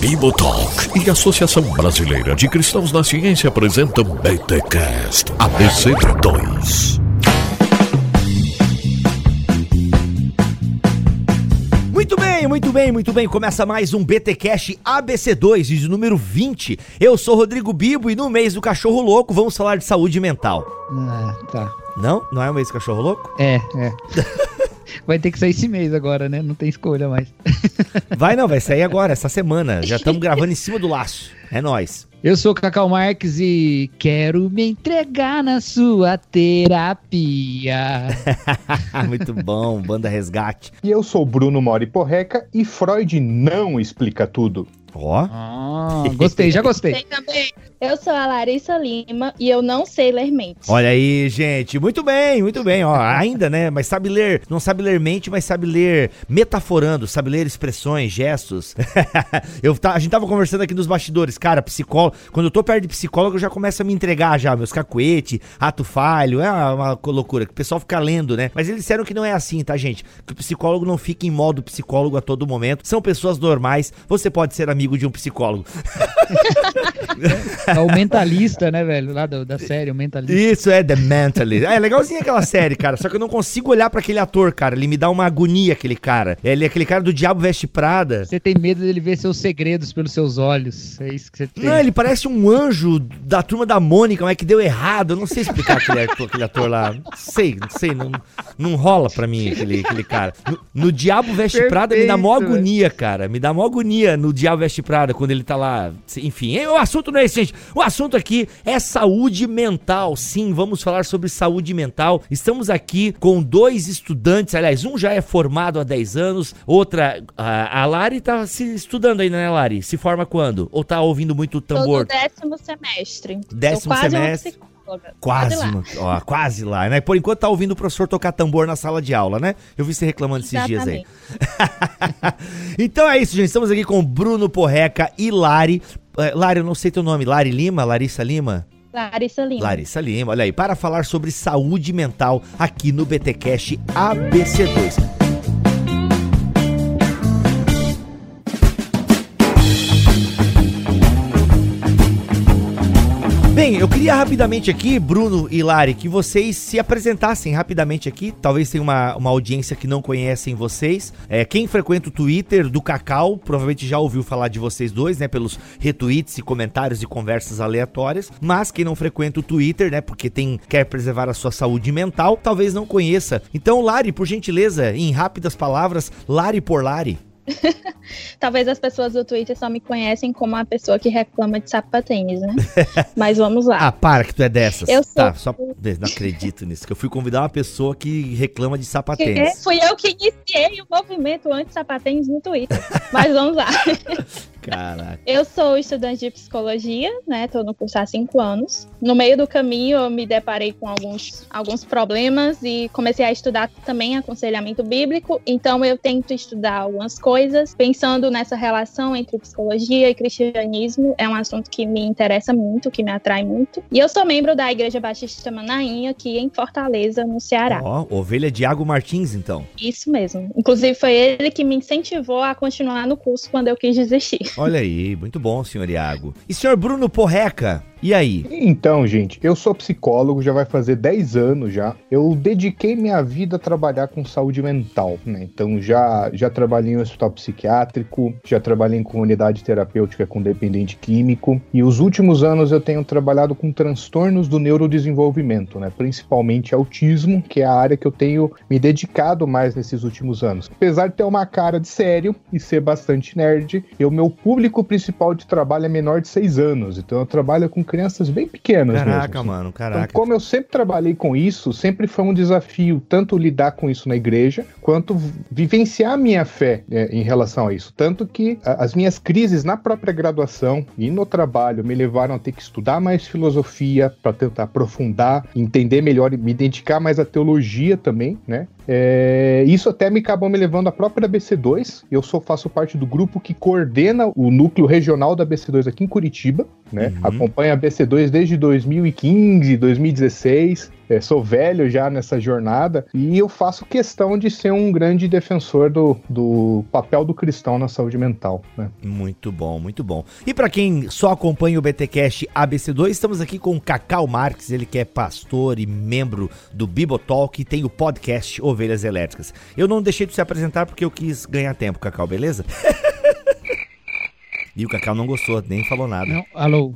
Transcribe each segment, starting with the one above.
Bibotalk e Associação Brasileira de Cristãos na Ciência apresentam BTCast ABC2. Muito bem, muito bem, muito bem. Começa mais um BT Cash ABC2, de número 20. Eu sou Rodrigo Bibo e no mês do cachorro louco vamos falar de saúde mental. Ah, tá. Não? Não é o mês do cachorro louco? É, é. Vai ter que sair esse mês agora, né? Não tem escolha mais. Vai não, vai sair agora, essa semana. Já estamos gravando em cima do laço. É nós. Eu sou Cacau Marques e quero me entregar na sua terapia. Muito bom, banda resgate. E eu sou Bruno Mori Porreca e Freud não explica tudo. Ó. Ah, gostei, já gostei. Tem também. Eu sou a Larissa Lima e eu não sei ler mentes. Olha aí, gente. Muito bem, muito bem. Ó, ainda, né? Mas sabe ler, não sabe ler mente, mas sabe ler metaforando, sabe ler expressões, gestos. eu tá, a gente tava conversando aqui nos bastidores, cara, psicólogo. Quando eu tô perto de psicólogo, eu já começo a me entregar já, meus cacuete, ato falho. É uma, uma loucura que o pessoal fica lendo, né? Mas eles disseram que não é assim, tá, gente? Que o psicólogo não fica em modo psicólogo a todo momento. São pessoas normais. Você pode ser amigo de um psicólogo. É o mentalista, né, velho? Lá do- da série, o mentalista. Isso é The Mentalist. É legalzinha aquela série, cara. Só que eu não consigo olhar pra aquele ator, cara. Ele me dá uma agonia, aquele cara. Ele é aquele cara do Diabo Veste Prada. Você tem medo dele ver seus segredos pelos seus olhos. É isso que você tem. Não, ele parece um anjo da turma da Mônica, mas que deu errado. Eu não sei explicar aquele aquele ator lá. Não sei, não sei. Não, não rola pra mim aquele, aquele cara. No, no Diabo Veste Prada me dá mó Perfeito, agonia, cara. Me dá mó agonia no Diabo Veste Prada quando ele tá lá. Enfim, o assunto não é esse, gente. O assunto aqui é saúde mental. Sim, vamos falar sobre saúde mental. Estamos aqui com dois estudantes. Aliás, um já é formado há 10 anos, outra. A, a Lari tá se estudando ainda, né, Lari? Se forma quando? Ou tá ouvindo muito tambor? décimo semestre. Décimo semestre. Uma psicóloga. Quase, lá. ó, quase lá, né? Por enquanto tá ouvindo o professor tocar tambor na sala de aula, né? Eu vi você reclamando esses dias aí. Exatamente. então é isso, gente. Estamos aqui com Bruno Porreca e Lari. Eh, Lari, eu não sei teu nome. Lari Lima? Larissa Lima? Larissa Lima. Larissa Lima, olha aí, para falar sobre saúde mental aqui no BTcast ABC2. Bem, eu queria rapidamente aqui, Bruno e Lari, que vocês se apresentassem rapidamente aqui. Talvez tenha uma, uma audiência que não conhecem vocês. É, quem frequenta o Twitter do Cacau provavelmente já ouviu falar de vocês dois, né? Pelos retweets e comentários e conversas aleatórias. Mas quem não frequenta o Twitter, né? Porque tem quer preservar a sua saúde mental, talvez não conheça. Então, Lari, por gentileza, em rápidas palavras, Lari por Lari. Talvez as pessoas do Twitter só me conhecem como a pessoa que reclama de sapatênis, né? Mas vamos lá. Ah, para que tu é dessas. Eu sou- Tá, só não acredito nisso. Que eu fui convidar uma pessoa que reclama de Que sapatênis. fui eu que iniciei o movimento anti-sapatênis no Twitter. Mas vamos lá. Caraca. Eu sou estudante de psicologia, né? Tô no curso há cinco anos. No meio do caminho, eu me deparei com alguns, alguns problemas e comecei a estudar também aconselhamento bíblico. Então, eu tento estudar algumas coisas, pensando nessa relação entre psicologia e cristianismo. É um assunto que me interessa muito, que me atrai muito. E eu sou membro da Igreja Batista Manaim, aqui em Fortaleza, no Ceará. Ó, ovelha Diago Martins, então. Isso mesmo. Inclusive, foi ele que me incentivou a continuar no curso quando eu quis desistir. Olha aí, muito bom, senhor Iago. E senhor Bruno Porreca, e aí? Então, gente, eu sou psicólogo, já vai fazer 10 anos já. Eu dediquei minha vida a trabalhar com saúde mental, né? Então já, já trabalhei em hospital psiquiátrico, já trabalhei em comunidade terapêutica com dependente químico. E os últimos anos eu tenho trabalhado com transtornos do neurodesenvolvimento, né? Principalmente autismo, que é a área que eu tenho me dedicado mais nesses últimos anos. Apesar de ter uma cara de sério e ser bastante nerd, eu, meu público principal de trabalho é menor de 6 anos. Então eu trabalho com crianças bem pequenas Caraca, mesmo. mano, Então, caraca. como eu sempre trabalhei com isso, sempre foi um desafio tanto lidar com isso na igreja, quanto vivenciar a minha fé é, em relação a isso. Tanto que a- as minhas crises na própria graduação e no trabalho me levaram a ter que estudar mais filosofia para tentar aprofundar, entender melhor e me dedicar mais à teologia também, né? É, isso até me acabou me levando à própria BC2. Eu sou faço parte do grupo que coordena o núcleo regional da BC2 aqui em Curitiba, né? Uhum. Acompanha a BC2 desde 2015, 2016. É, sou velho já nessa jornada e eu faço questão de ser um grande defensor do, do papel do cristão na saúde mental. Né? Muito bom, muito bom. E para quem só acompanha o BTcast ABC2, estamos aqui com o Cacau Marques, ele que é pastor e membro do Bibotalk e tem o podcast Ovelhas Elétricas. Eu não deixei de se apresentar porque eu quis ganhar tempo, Cacau, beleza? e o Cacau não gostou, nem falou nada. Não, alô.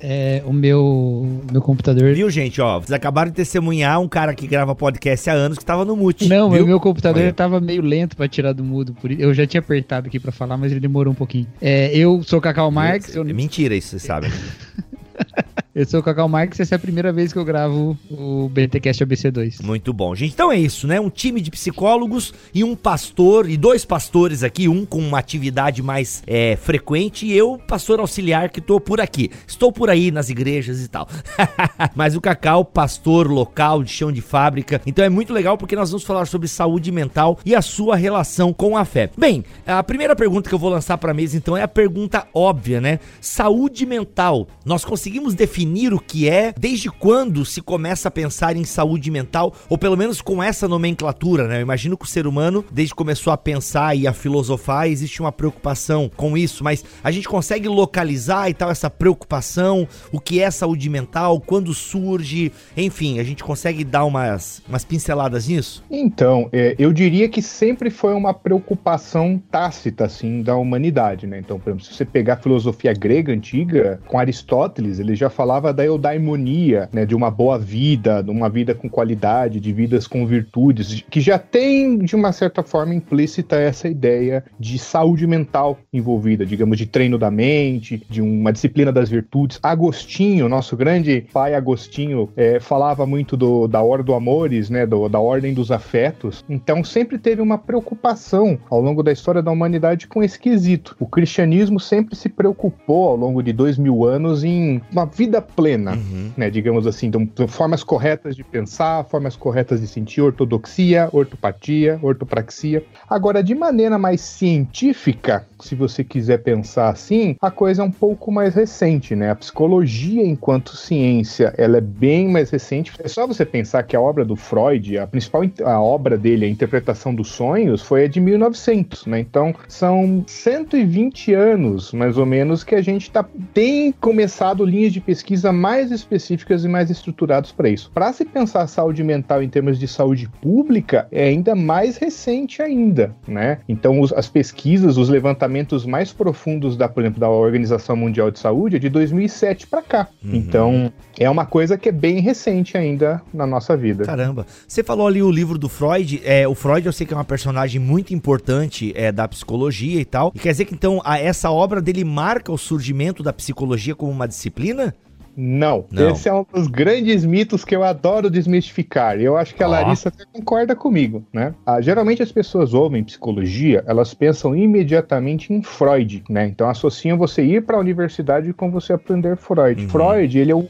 É, o meu, meu computador. Viu, gente? Ó, vocês acabaram de testemunhar um cara que grava podcast há anos que tava no mute. Não, viu? meu computador Olha. tava meio lento pra tirar do mudo. Por... Eu já tinha apertado aqui pra falar, mas ele demorou um pouquinho. É, eu sou Cacau Marques. Eu, É mentira isso, vocês sabem. eu sou o Cacau Marques. Essa é a primeira vez que eu gravo o BTcast ABC2. Muito bom, gente. Então é isso, né? Um time de psicólogos e um pastor, e dois pastores aqui, um com uma atividade mais é, frequente e eu, pastor auxiliar, que tô por aqui. Estou por aí nas igrejas e tal. Mas o Cacau, pastor local de chão de fábrica. Então é muito legal porque nós vamos falar sobre saúde mental e a sua relação com a fé. Bem, a primeira pergunta que eu vou lançar pra mesa então é a pergunta óbvia, né? Saúde mental. Nós conseguimos definir o que é, desde quando se começa a pensar em saúde mental, ou pelo menos com essa nomenclatura, né? Eu imagino que o ser humano, desde que começou a pensar e a filosofar, existe uma preocupação com isso, mas a gente consegue localizar e tal essa preocupação, o que é saúde mental, quando surge, enfim, a gente consegue dar umas, umas pinceladas nisso? Então, é, eu diria que sempre foi uma preocupação tácita, assim, da humanidade, né? Então, por exemplo, se você pegar a filosofia grega antiga, com Aristóteles, ele já falava da eudaimonia, né? De uma boa vida, de uma vida com qualidade, de vidas com virtudes, que já tem, de uma certa forma, implícita essa ideia de saúde mental envolvida, digamos, de treino da mente, de uma disciplina das virtudes. Agostinho, nosso grande pai Agostinho, é, falava muito do, da ordem do amores, né? Do, da ordem dos afetos. Então, sempre teve uma preocupação ao longo da história da humanidade com esse quesito. O cristianismo sempre se preocupou ao longo de dois mil anos em uma vida plena, Uhum. né? Digamos assim, então, formas corretas de pensar, formas corretas de sentir, ortodoxia, ortopatia, ortopraxia. Agora, de maneira mais científica, se você quiser pensar assim, a coisa é um pouco mais recente, né? A psicologia, enquanto ciência, ela é bem mais recente. É só você pensar que a obra do Freud, a principal in- a obra dele, a interpretação dos sonhos, foi a de 1900, né? Então, são 120 anos, mais ou menos, que a gente tá, tem começado linhas de pesquisa mais específicas e mais estruturadas para isso. Para se pensar saúde mental em termos de saúde pública, é ainda mais recente ainda, né? Então, os- as pesquisas, os levantamentos mais profundos da, por exemplo, da Organização Mundial de Saúde é de 2007 para cá. Uhum. Então, é uma coisa que é bem recente ainda na nossa vida. Caramba. Você falou ali o livro do Freud. É, o Freud eu sei que é uma personagem muito importante é, da psicologia e tal. E quer dizer que então a- essa obra dele marca o surgimento da psicologia como uma disciplina? Não. Não. Esse é um dos grandes mitos que eu adoro desmistificar. E eu acho que a. Larissa até concorda comigo, né? Ah, geralmente as pessoas ouvem psicologia, elas pensam imediatamente em Freud, né? Então associam você ir para a universidade com você aprender Freud. Uhum. Freud, ele é o,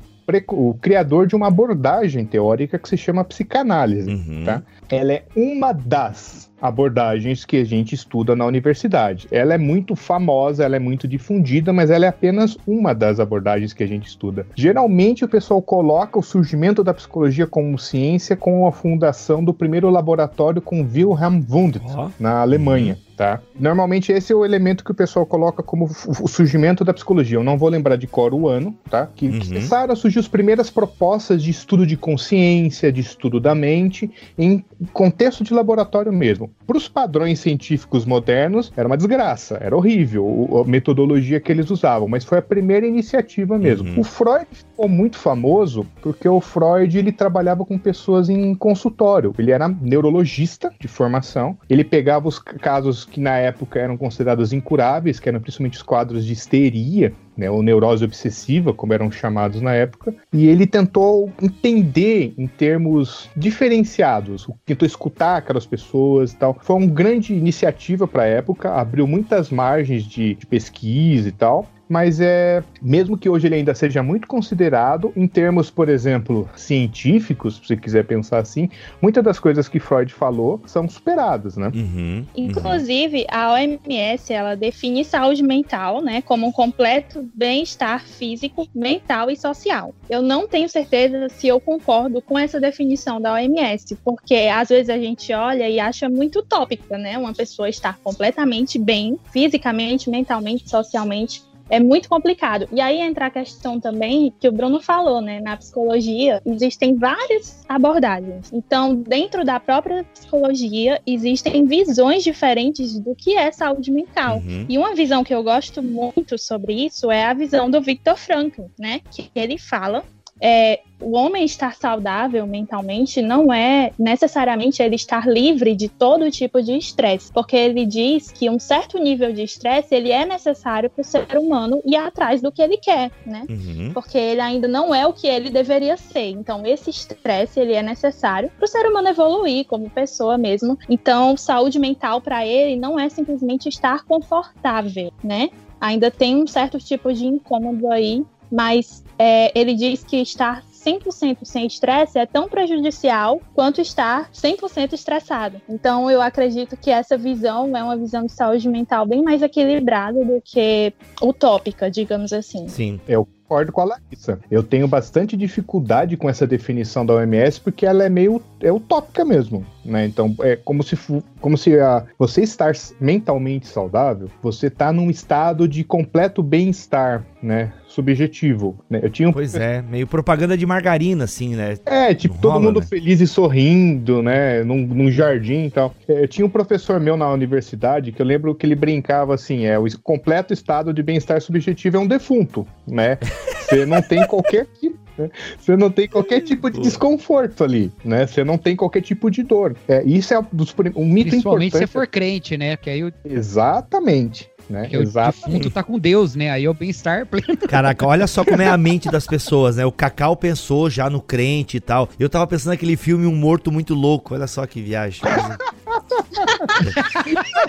o criador de uma abordagem teórica que se chama psicanálise, Uhum. tá? Ela é uma das abordagens que a gente estuda na universidade. Ela é muito famosa, ela é muito difundida, mas ela é apenas uma das abordagens que a gente estuda. Geralmente o pessoal coloca o surgimento da psicologia como ciência com a fundação do primeiro laboratório com Wilhelm Wundt Ó. na Alemanha. Tá? Normalmente esse é o elemento que o pessoal coloca como o surgimento da psicologia. Eu não vou lembrar de cor o ano, tá? Que Uhum. começaram a surgir as primeiras propostas de estudo de consciência, de estudo da mente, em contexto de laboratório mesmo. Para os padrões científicos modernos, era uma desgraça, era horrível a metodologia que eles usavam, mas foi a primeira iniciativa mesmo. Uhum. O Freud ficou muito famoso porque o Freud ele trabalhava com pessoas em consultório. Ele era neurologista de formação. Ele pegava os casos que na época eram considerados incuráveis, que eram principalmente os quadros de histeria, né, ou neurose obsessiva, como eram chamados na época, e ele tentou entender em termos diferenciados, tentou escutar aquelas pessoas e tal. Foi uma grande iniciativa para a época, abriu muitas margens de, de pesquisa e tal. Mas é mesmo que hoje ele ainda seja muito considerado em termos, por exemplo, científicos, se quiser pensar assim, muitas das coisas que Freud falou são superadas, né? Uhum, Inclusive, a OMS, ela define saúde mental, né, como um completo bem-estar físico, mental e social. Eu não tenho certeza se eu concordo com essa definição da OMS, porque às vezes a gente olha e acha muito utópica, né, uma pessoa estar completamente bem, fisicamente, mentalmente, socialmente, é muito complicado. E aí entra a questão também que o Bruno falou, né? Na psicologia existem várias abordagens. Então, dentro da própria psicologia, existem visões diferentes do que é saúde mental. Uhum. E uma visão que eu gosto muito sobre isso é a visão do Viktor Frankl, né? Que ele fala é, o homem estar saudável mentalmente não é necessariamente ele estar livre de todo tipo de estresse, porque ele diz que um certo nível de estresse ele é necessário para o ser humano ir atrás do que ele quer, né? Uhum. Porque ele ainda não é o que ele deveria ser. Então esse estresse ele é necessário para o ser humano evoluir como pessoa mesmo. Então saúde mental para ele não é simplesmente estar confortável, né? Ainda tem um certo tipo de incômodo aí mas é, ele diz que estar 100% sem estresse é tão prejudicial quanto estar 100% estressado. Então, eu acredito que essa visão é uma visão de saúde mental bem mais equilibrada do que utópica, digamos assim. Sim. Eu concordo com a Larissa. Eu tenho bastante dificuldade com essa definição da OMS porque ela é meio é utópica mesmo, né? Então é como se como se a, você estar mentalmente saudável, você tá num estado de completo bem-estar, né? Subjetivo. Né? Eu tinha um Pois é, meio propaganda de margarina, assim, né? É, tipo, Não todo rola, mundo né? feliz e sorrindo, né? Num, num jardim e tal. É, Eu tinha um professor meu na universidade que eu lembro que ele brincava assim: é, o completo estado de bem-estar subjetivo é um defunto, né? Você não tem qualquer tipo. né? Você não tem qualquer tipo de desconforto ali, né? Você não tem qualquer tipo de dor. É, isso é um dos um mito Principalmente se você importante. for crente, né? Que aí o, Exatamente, né? que o Exatamente. defunto tá com Deus, né? Aí é o bem-estar pleno. Caraca, olha só como é a mente das pessoas, né? O Cacau pensou já no crente e tal. Eu tava pensando naquele filme Um Morto Muito Louco. Olha só que viagem.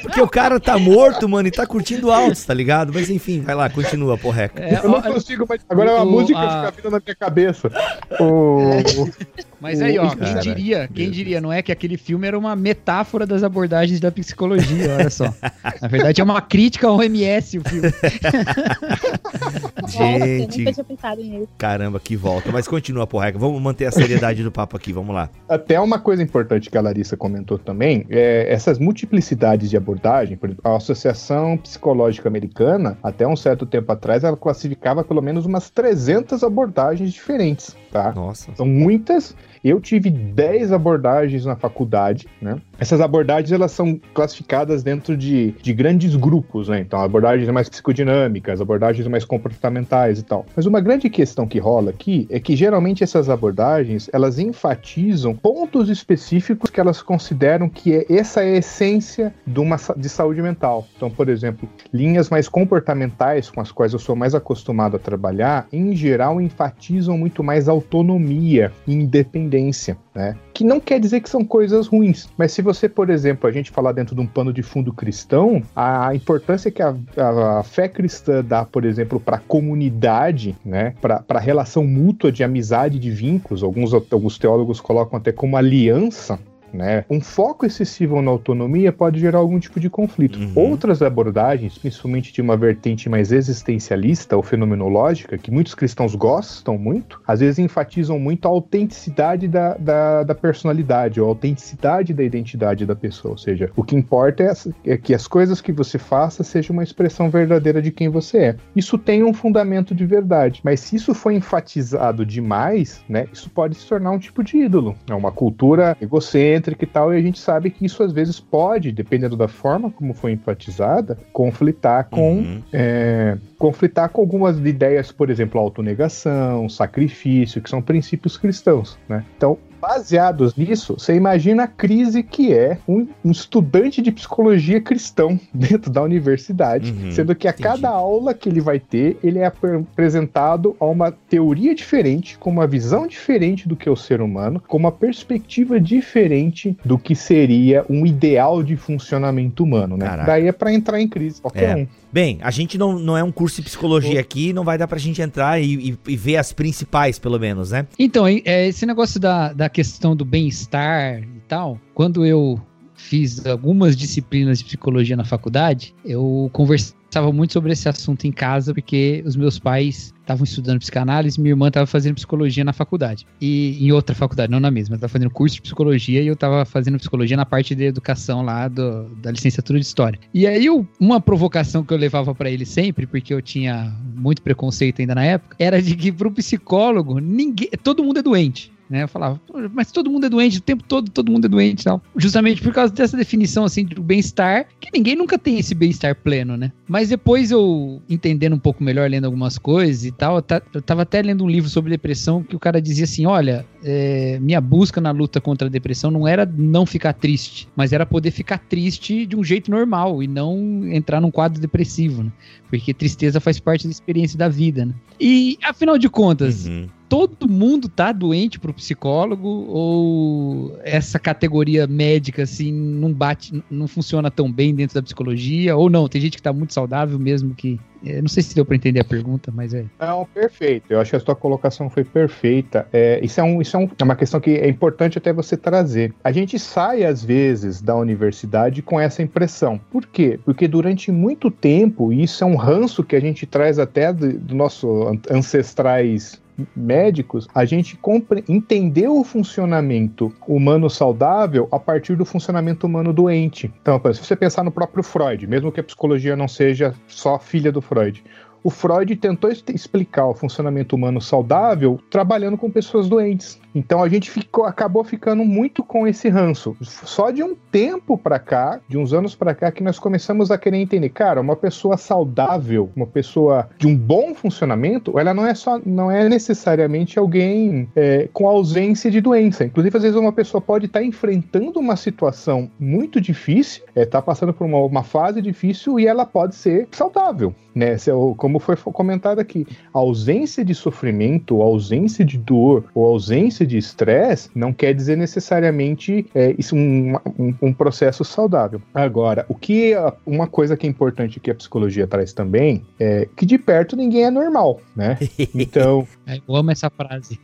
Porque o cara tá morto, mano, e tá curtindo altos, tá ligado? Mas enfim, vai lá, continua, porreca. É, Eu não ó, consigo, mas agora a o- música a- fica vindo na minha cabeça. O, mas aí, ó, quem diria, quem diria, não é que aquele filme era uma metáfora das abordagens da psicologia, olha só. Na verdade, é uma crítica ao OMS o filme. Gente, nunca tinha pensado nisso. caramba, que volta. Mas continua, porreca. Vamos manter a seriedade do papo aqui, vamos lá. Até uma coisa importante que a Larissa comentou também, é essas multiplicidades de abordagem, por exemplo, a Associação Psicológica Americana, até um certo tempo atrás, ela classificava pelo menos umas 300 abordagens diferentes, tá? Nossa. São muitas. Eu tive 10 abordagens na faculdade, né? Essas abordagens, elas são classificadas dentro de, de grandes grupos, né? Então, abordagens mais psicodinâmicas, abordagens mais comportamentais e tal. Mas uma grande questão que rola aqui é que, geralmente, essas abordagens, elas enfatizam pontos específicos que elas consideram que é, essa é a essência de, uma, de saúde mental. Então, por exemplo, linhas mais comportamentais com as quais eu sou mais acostumado a trabalhar, em geral enfatizam muito mais autonomia e independência, né? Que não quer dizer que são coisas ruins, mas se você, por exemplo, a gente falar dentro de um pano de fundo cristão, a importância que a, a- a fé cristã dá, por exemplo, para a comunidade, né? Para a relação mútua de amizade, de vínculos, alguns, alguns teólogos colocam até como aliança, né? Um foco excessivo na autonomia pode gerar algum tipo de conflito. Uhum. Outras abordagens, principalmente de uma vertente mais existencialista ou fenomenológica, que muitos cristãos gostam muito, às vezes enfatizam muito a autenticidade da, da, da personalidade, ou a autenticidade da identidade da pessoa. Ou seja, o que importa é, é que as coisas que você faça sejam uma expressão verdadeira de quem você é. Isso tem um fundamento de verdade, mas se isso for enfatizado demais, né, isso pode se tornar um tipo de ídolo. É uma cultura egocêntrica e tal, e a gente sabe que isso às vezes pode, dependendo da forma como foi enfatizada, conflitar com Uhum. é, conflitar com algumas ideias, por exemplo, autonegação, sacrifício, que são princípios cristãos, né? Então, baseados nisso, você imagina a crise que é um, um estudante de psicologia cristão dentro da universidade, Uhum, sendo que a entendi. cada aula que ele vai ter, ele é apre- apresentado a uma teoria diferente, com uma visão diferente do que é o ser humano, com uma perspectiva diferente do que seria um ideal de funcionamento humano, né? Caraca. Daí é pra entrar em crise qualquer É. um. Bem, a gente não, não é um curso de psicologia aqui, não vai dar pra gente entrar e, e- e ver as principais, pelo menos, né? Então, é, esse negócio da, da questão do bem-estar e tal, quando eu fiz algumas disciplinas de psicologia na faculdade, eu conversava muito sobre esse assunto em casa, porque os meus pais estavam estudando psicanálise minha irmã estava fazendo psicologia na faculdade. E em outra faculdade, não na mesma. Ela estava fazendo curso de psicologia e eu estava fazendo psicologia na parte de educação lá do- da licenciatura de história. E aí, eu- uma provocação que eu levava para ele sempre, porque eu tinha muito preconceito ainda na época, era de que pro psicólogo, ninguém, todo mundo é doente. Né, eu falava, "Pô, mas todo mundo é doente, o tempo todo todo mundo é doente tal. Justamente por causa dessa definição assim do bem-estar, que ninguém nunca tem esse bem-estar pleno, né? Mas depois eu entendendo um pouco melhor, lendo algumas coisas e tal, eu, ta- eu tava até lendo um livro sobre depressão que o cara dizia assim: olha, é, minha busca na luta contra a depressão não era não ficar triste, mas era poder ficar triste de um jeito normal e não entrar num quadro depressivo, né? Porque tristeza faz parte da experiência da vida, né? E afinal de contas, Uhum. todo mundo tá doente pro psicólogo ou essa categoria médica assim não bate, não funciona tão bem dentro da psicologia ou não? Tem gente que tá muito saudável mesmo que eu não sei se deu pra entender a pergunta, mas é. Não, perfeito. Eu acho que a sua colocação foi perfeita. É, isso é, um, isso é, um- é uma questão que é importante até você trazer. A gente sai, às vezes, da universidade com essa impressão. Por quê? Porque durante muito tempo, e isso é um ranço que a gente traz até do, do nosso an- ancestrais médicos, a gente entendeu o funcionamento humano saudável a partir do funcionamento humano doente. Então, se você pensar no próprio Freud, mesmo que a psicologia não seja só filha do Freud, o Freud tentou explicar o funcionamento humano saudável trabalhando com pessoas doentes. Então a gente ficou, acabou ficando muito com esse ranço. Só de um tempo pra cá, de uns anos pra cá, que nós começamos a querer entender, cara, uma pessoa saudável, uma pessoa de um bom funcionamento, ela não é só, não é necessariamente alguém é, com ausência de doença. Inclusive às vezes uma pessoa pode estar enfrentando uma situação muito difícil, está passando por uma, uma fase difícil e ela pode ser saudável, né? Eu- Como foi comentado aqui, ausência de sofrimento, ausência de dor ou a de estresse não quer dizer necessariamente é, isso um, um, um processo saudável. Agora, o que a- uma coisa que é importante que a psicologia traz também é que de perto ninguém é normal, né? Então, Eu amo essa frase.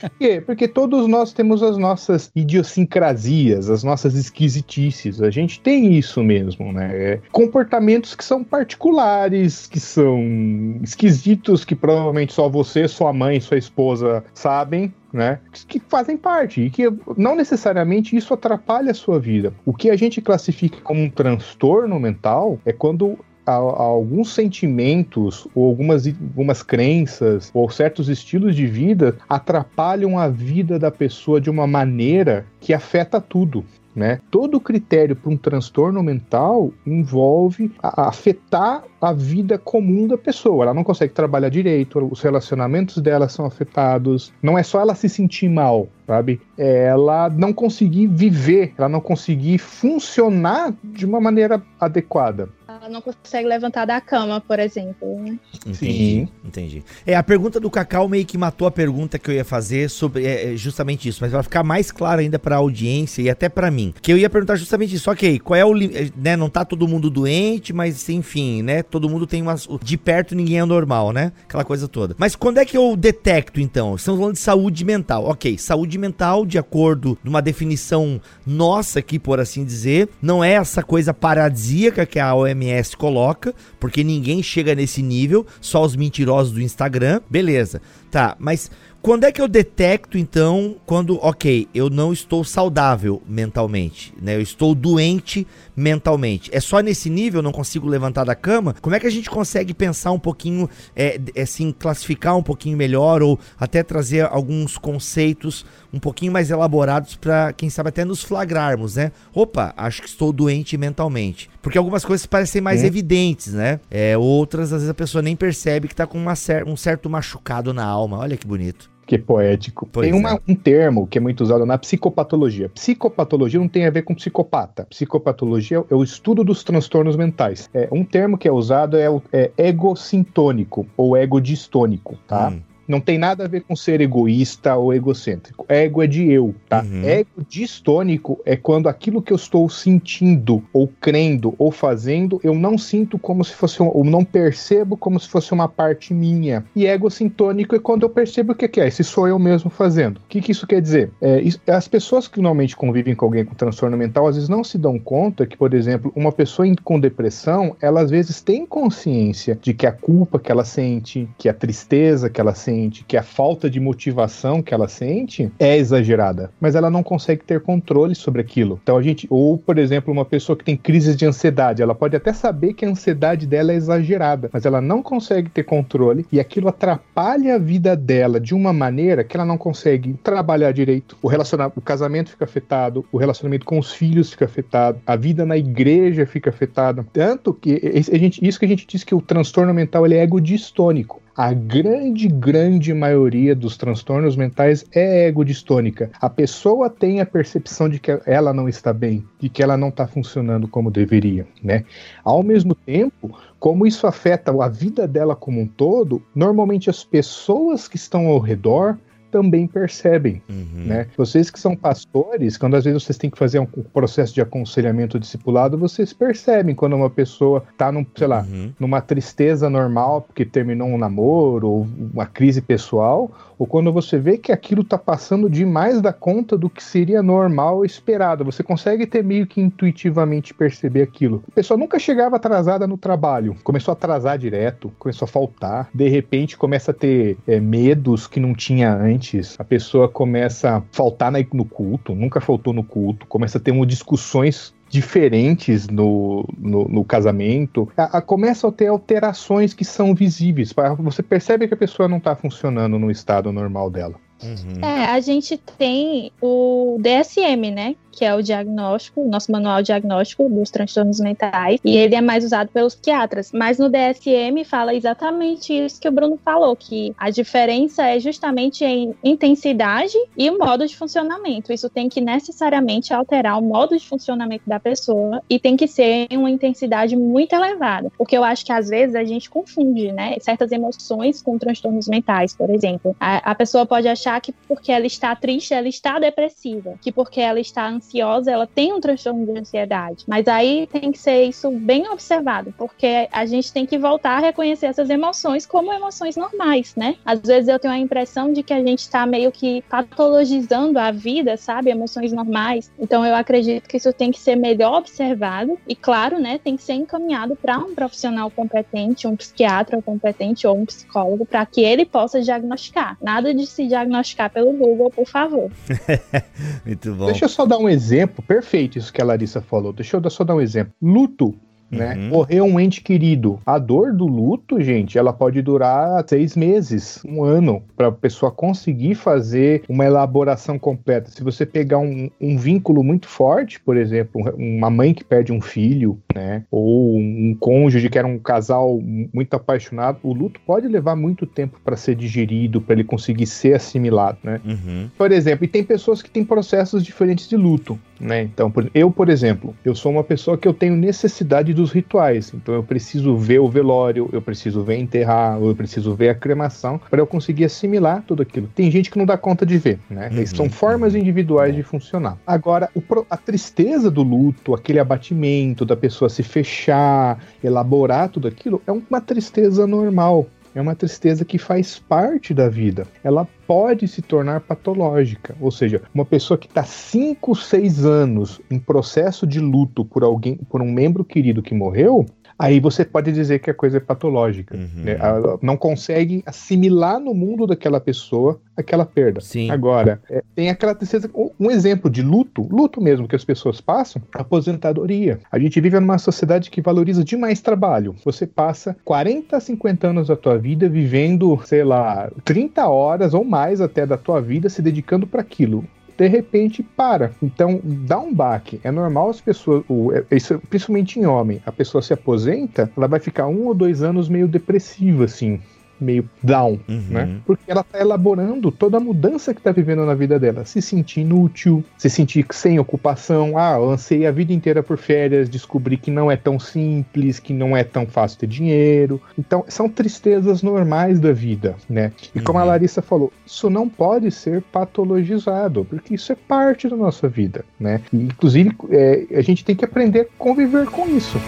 Por quê? Porque todos nós temos as nossas idiosincrasias, as nossas esquisitices. A gente tem isso mesmo, né? É, comportamentos que são particulares, que são esquisitos, que provavelmente só você, sua mãe, sua esposa sabem. Né? Que fazem parte e que não necessariamente isso atrapalha a sua vida. O que a gente classifica como um transtorno mental é quando a- a alguns sentimentos ou algumas, algumas crenças ou certos estilos de vida atrapalham a vida da pessoa de uma maneira que afeta tudo. Né? Todo critério para um transtorno mental envolve a- afetar a vida comum da pessoa. Ela não consegue trabalhar direito, os relacionamentos dela são afetados. Não é só ela se sentir mal, sabe? É ela não conseguir viver, ela não conseguir funcionar de uma maneira adequada. Ela não consegue levantar da cama, por exemplo. né? Entendi, Sim. entendi. É, a pergunta do Cacau meio que matou a pergunta que eu ia fazer sobre é, é, justamente isso, mas vai ficar mais claro ainda pra audiência e até pra mim. Que eu ia perguntar justamente isso, ok, qual é o, é, né, não tá todo mundo doente, mas enfim, né, todo mundo tem umas, de perto ninguém é normal, né, aquela coisa toda. Mas quando é que eu detecto então? Estamos falando de saúde mental, ok, saúde mental de acordo numa definição nossa aqui, por assim dizer, não é essa coisa paradisíaca que a OMS coloca, porque ninguém chega nesse nível, só os mentirosos do Instagram, beleza. Tá, mas quando é que eu detecto então quando, ok, eu não estou saudável mentalmente, né? Eu estou doente mentalmente. É só nesse nível, eu não consigo levantar da cama? Como é que a gente consegue pensar um pouquinho, é, d- assim, classificar um pouquinho melhor ou até trazer alguns conceitos um pouquinho mais elaborados para quem sabe até nos flagrarmos, né? Opa, acho que estou doente mentalmente. Porque algumas coisas parecem mais Uhum. evidentes, né? É, outras, às vezes a pessoa nem percebe que tá com cer- um certo machucado na alma. Olha que bonito. Que poético. Pois tem uma- é. um termo que é muito usado na psicopatologia. Psicopatologia não tem a ver com psicopata. Psicopatologia é o estudo dos transtornos mentais. É, um termo que é usado é, o, é egocintônico ou egodistônico, tá? Hum. Não tem nada a ver com ser egoísta ou egocêntrico. Ego é de eu, tá? Uhum. Ego distônico é quando aquilo que eu estou sentindo, ou crendo, ou fazendo, eu não sinto como se fosse, um, ou não percebo como se fosse uma parte minha. E ego sintônico é quando eu percebo o que que é, esse sou eu mesmo fazendo. O que, que isso quer dizer? É, as pessoas que normalmente convivem com alguém com transtorno mental, às vezes não se dão conta que, por exemplo, uma pessoa com depressão, ela às vezes tem consciência de que a culpa que ela sente, que a tristeza que ela sente, que a falta de motivação que ela sente é exagerada, mas ela não consegue ter controle sobre aquilo. Então a gente, ou por exemplo, uma pessoa que tem crises de ansiedade, ela pode até saber que a ansiedade dela é exagerada, mas ela não consegue ter controle e aquilo atrapalha a vida dela de uma maneira que ela não consegue trabalhar direito. O relacionamento, o casamento fica afetado, o relacionamento com os filhos fica afetado, a vida na igreja fica afetada. Tanto que a gente, isso que a gente diz que o transtorno mental ele é egodistônico. A grande, grande maioria dos transtornos mentais é egodistônica. A pessoa tem a percepção de que ela não está bem, de que ela não está funcionando como deveria, né? Ao mesmo tempo, como isso afeta a vida dela como um todo, normalmente as pessoas que estão ao redor também percebem, Uhum. né? Vocês que são pastores, quando às vezes vocês têm que fazer um processo de aconselhamento discipulado, vocês percebem quando uma pessoa tá num, sei lá, Uhum. numa tristeza normal porque terminou um namoro ou uma crise pessoal, ou quando você vê que aquilo tá passando demais da conta do que seria normal ou esperado. Você consegue ter meio que intuitivamente perceber aquilo. A pessoa nunca chegava atrasada no trabalho, começou a atrasar direto, começou a faltar, de repente começa a ter é, medos que não tinha antes, a pessoa começa a faltar na- no culto, nunca faltou no culto, começa a ter umas discussões diferentes no, no, no casamento, a, a- começam a ter alterações que são visíveis. Você percebe que a pessoa não está funcionando no estado normal dela. Uhum. É, a gente tem o DSM, né? Que é o diagnóstico, o nosso manual diagnóstico dos transtornos mentais, e ele é mais usado pelos psiquiatras. Mas no DSM fala exatamente isso que o Bruno falou, que a diferença é justamente em intensidade e o modo de funcionamento. Isso tem que necessariamente alterar o modo de funcionamento da pessoa e tem que ser em uma intensidade muito elevada. Porque eu acho que às vezes a gente confunde, né? Certas emoções com transtornos mentais, por exemplo. A, a pessoa pode achar que porque ela está triste, ela está depressiva. Que porque ela está ansiosa, ela tem um transtorno de ansiedade. Mas aí tem que ser isso bem observado, porque a gente tem que voltar a reconhecer essas emoções como emoções normais, né? Às vezes eu tenho a impressão de que a gente está meio que patologizando a vida, sabe? Emoções normais. Então eu acredito que isso tem que ser melhor observado e, claro, né, tem que ser encaminhado para um profissional competente, um psiquiatra competente ou um psicólogo, para que ele possa diagnosticar. Nada de se diagnosticar pelo Google, por favor. Muito bom. Deixa eu só dar um exemplo, perfeito isso que a Larissa falou. Deixa eu só dar um exemplo. Luto. Né? Uhum. Morreu um ente querido. A dor do luto, gente, ela pode durar seis meses, um ano, para a pessoa conseguir fazer uma elaboração completa. Se você pegar um, um vínculo muito forte, por exemplo, um- uma mãe que perde um filho, né? Ou um cônjuge que era um casal muito apaixonado, o luto pode levar muito tempo para ser digerido, para ele conseguir ser assimilado, né? Uhum. Por exemplo, e tem pessoas que têm processos diferentes de luto, né? Então, por- eu, por exemplo, eu sou uma pessoa que eu tenho necessidade dos rituais. Então, eu preciso ver o velório, eu preciso ver enterrar, eu preciso ver a cremação para eu conseguir assimilar tudo aquilo. Tem gente que não dá conta de ver, né? Uhum, São formas individuais de funcionar. Agora, o a tristeza do luto, aquele abatimento da pessoa se fechar, elaborar tudo aquilo, é uma tristeza normal. É uma tristeza que faz parte da vida. Ela pode se tornar patológica. Ou seja, uma pessoa que está 5, 6 anos em processo de luto por alguém, por um membro querido que morreu, aí você pode dizer que a coisa é patológica. Uhum. né? Ela não consegue assimilar no mundo daquela pessoa aquela perda. Sim. Agora, é, tem aquela tristeza. Um exemplo de luto, luto mesmo que as pessoas passam, aposentadoria. A gente vive numa sociedade que valoriza demais trabalho. Você passa 40, 50 anos da tua vida vivendo, sei lá, 30 horas ou mais até da tua vida se dedicando para aquilo de repente para. Então, dá um baque. É normal as pessoas, é- isso, principalmente em homem, a pessoa se aposenta, ela vai ficar um ou dois anos meio depressiva, assim. Meio down, Uhum. né? Porque ela tá elaborando toda a mudança que tá vivendo na vida dela. Se sentir inútil, se sentir sem ocupação. Ah, eu ansei a vida inteira por férias, descobri que não é tão simples, que não é tão fácil ter dinheiro. Então, são tristezas normais da vida, né? E como a Uhum. Larissa falou, isso não pode ser patologizado, porque isso é parte da nossa vida, né? E, inclusive, é, a gente tem que aprender a conviver com isso.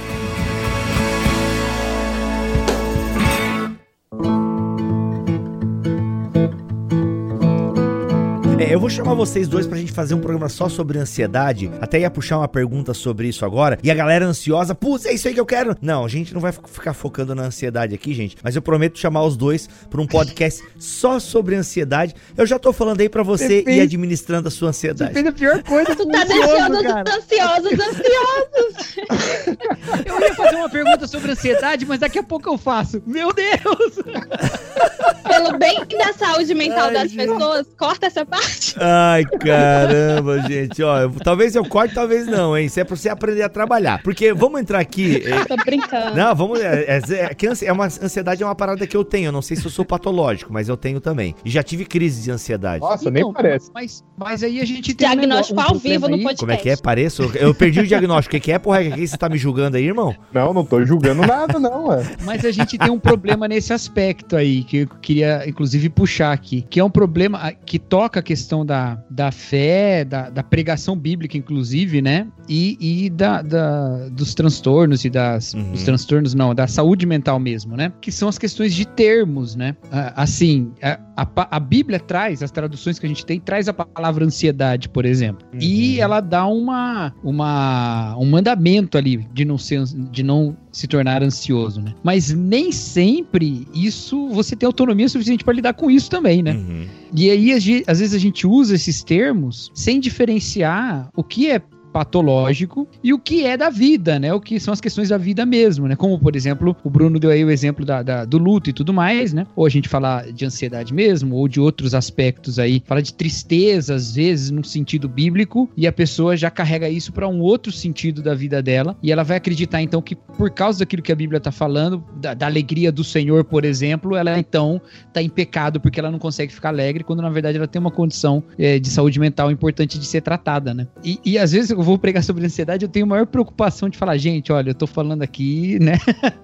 É, eu vou chamar vocês dois pra gente fazer um programa só sobre ansiedade. Até ia puxar uma pergunta sobre isso agora. E a galera ansiosa, putz, é isso aí que eu quero. Não, a gente não vai ficar focando na ansiedade aqui, gente. Mas eu prometo chamar os dois pra um podcast só sobre ansiedade. Eu já tô falando aí pra você ir fez- administrando a sua Você ansiedade. fez a pior coisa Tu tá deixando os ansiosos ansiosos. Eu ia fazer uma pergunta sobre ansiedade, mas daqui a pouco eu faço. Meu Deus! Pelo bem da saúde mental Ai, das gente. pessoas, corta essa parte. Ai, caramba, gente. Ó, eu- talvez eu corte, talvez não, hein? Isso é pra você aprender a trabalhar. Porque vamos entrar aqui. é, Tô brincando. Não, vamos. É, é, é, é uma ansiedade é uma parada que eu tenho. Eu não sei se eu sou patológico, mas eu tenho também. E já tive crise de ansiedade. Nossa, nem Então, parece. Mas, mas aí a gente tem um Diagnóstico negócio- um ao vivo problema no aí. podcast. Como é que é? Pareço? Eu perdi o diagnóstico. O que é, porra? O que que você tá me julgando aí, irmão? Não, não tô julgando nada, não, é. Mas a gente tem um problema nesse aspecto aí, que eu queria, inclusive, puxar aqui. Que é um problema ah, que toca a questão da, da fé, da, da pregação bíblica, inclusive, né? E, e da, da- dos transtornos e das. Uhum. Dos transtornos, não, da saúde mental mesmo, né? Que são as questões de termos, né? Ah, Assim, a, a, Bíblia traz, as traduções que a gente tem, traz a palavra ansiedade, por exemplo. E Uhum. ela dá uma, uma, um mandamento ali de não, ser, de não se tornar ansioso, né? Mas nem sempre isso você tem autonomia suficiente para lidar com isso também, né? Uhum. E aí, às vezes, a gente usa esses termos sem diferenciar o que é patológico e o que é da vida, né? O que são as questões da vida mesmo, né? Como, por exemplo, o Bruno deu aí o exemplo da, da- do luto e tudo mais, né? Ou a gente falar de ansiedade mesmo, ou de outros aspectos aí, fala de tristeza, às vezes, num sentido bíblico, e a pessoa já carrega isso para um outro sentido da vida dela, e ela vai acreditar, então, que por causa daquilo que a Bíblia tá falando, da, da alegria do Senhor, por exemplo, ela então tá em pecado porque ela não consegue ficar alegre, quando na verdade ela tem uma condição eh, de saúde mental importante de ser tratada, né? E, e às vezes eu vou pregar sobre ansiedade, eu tenho maior preocupação de falar, gente, olha, eu tô falando aqui, né,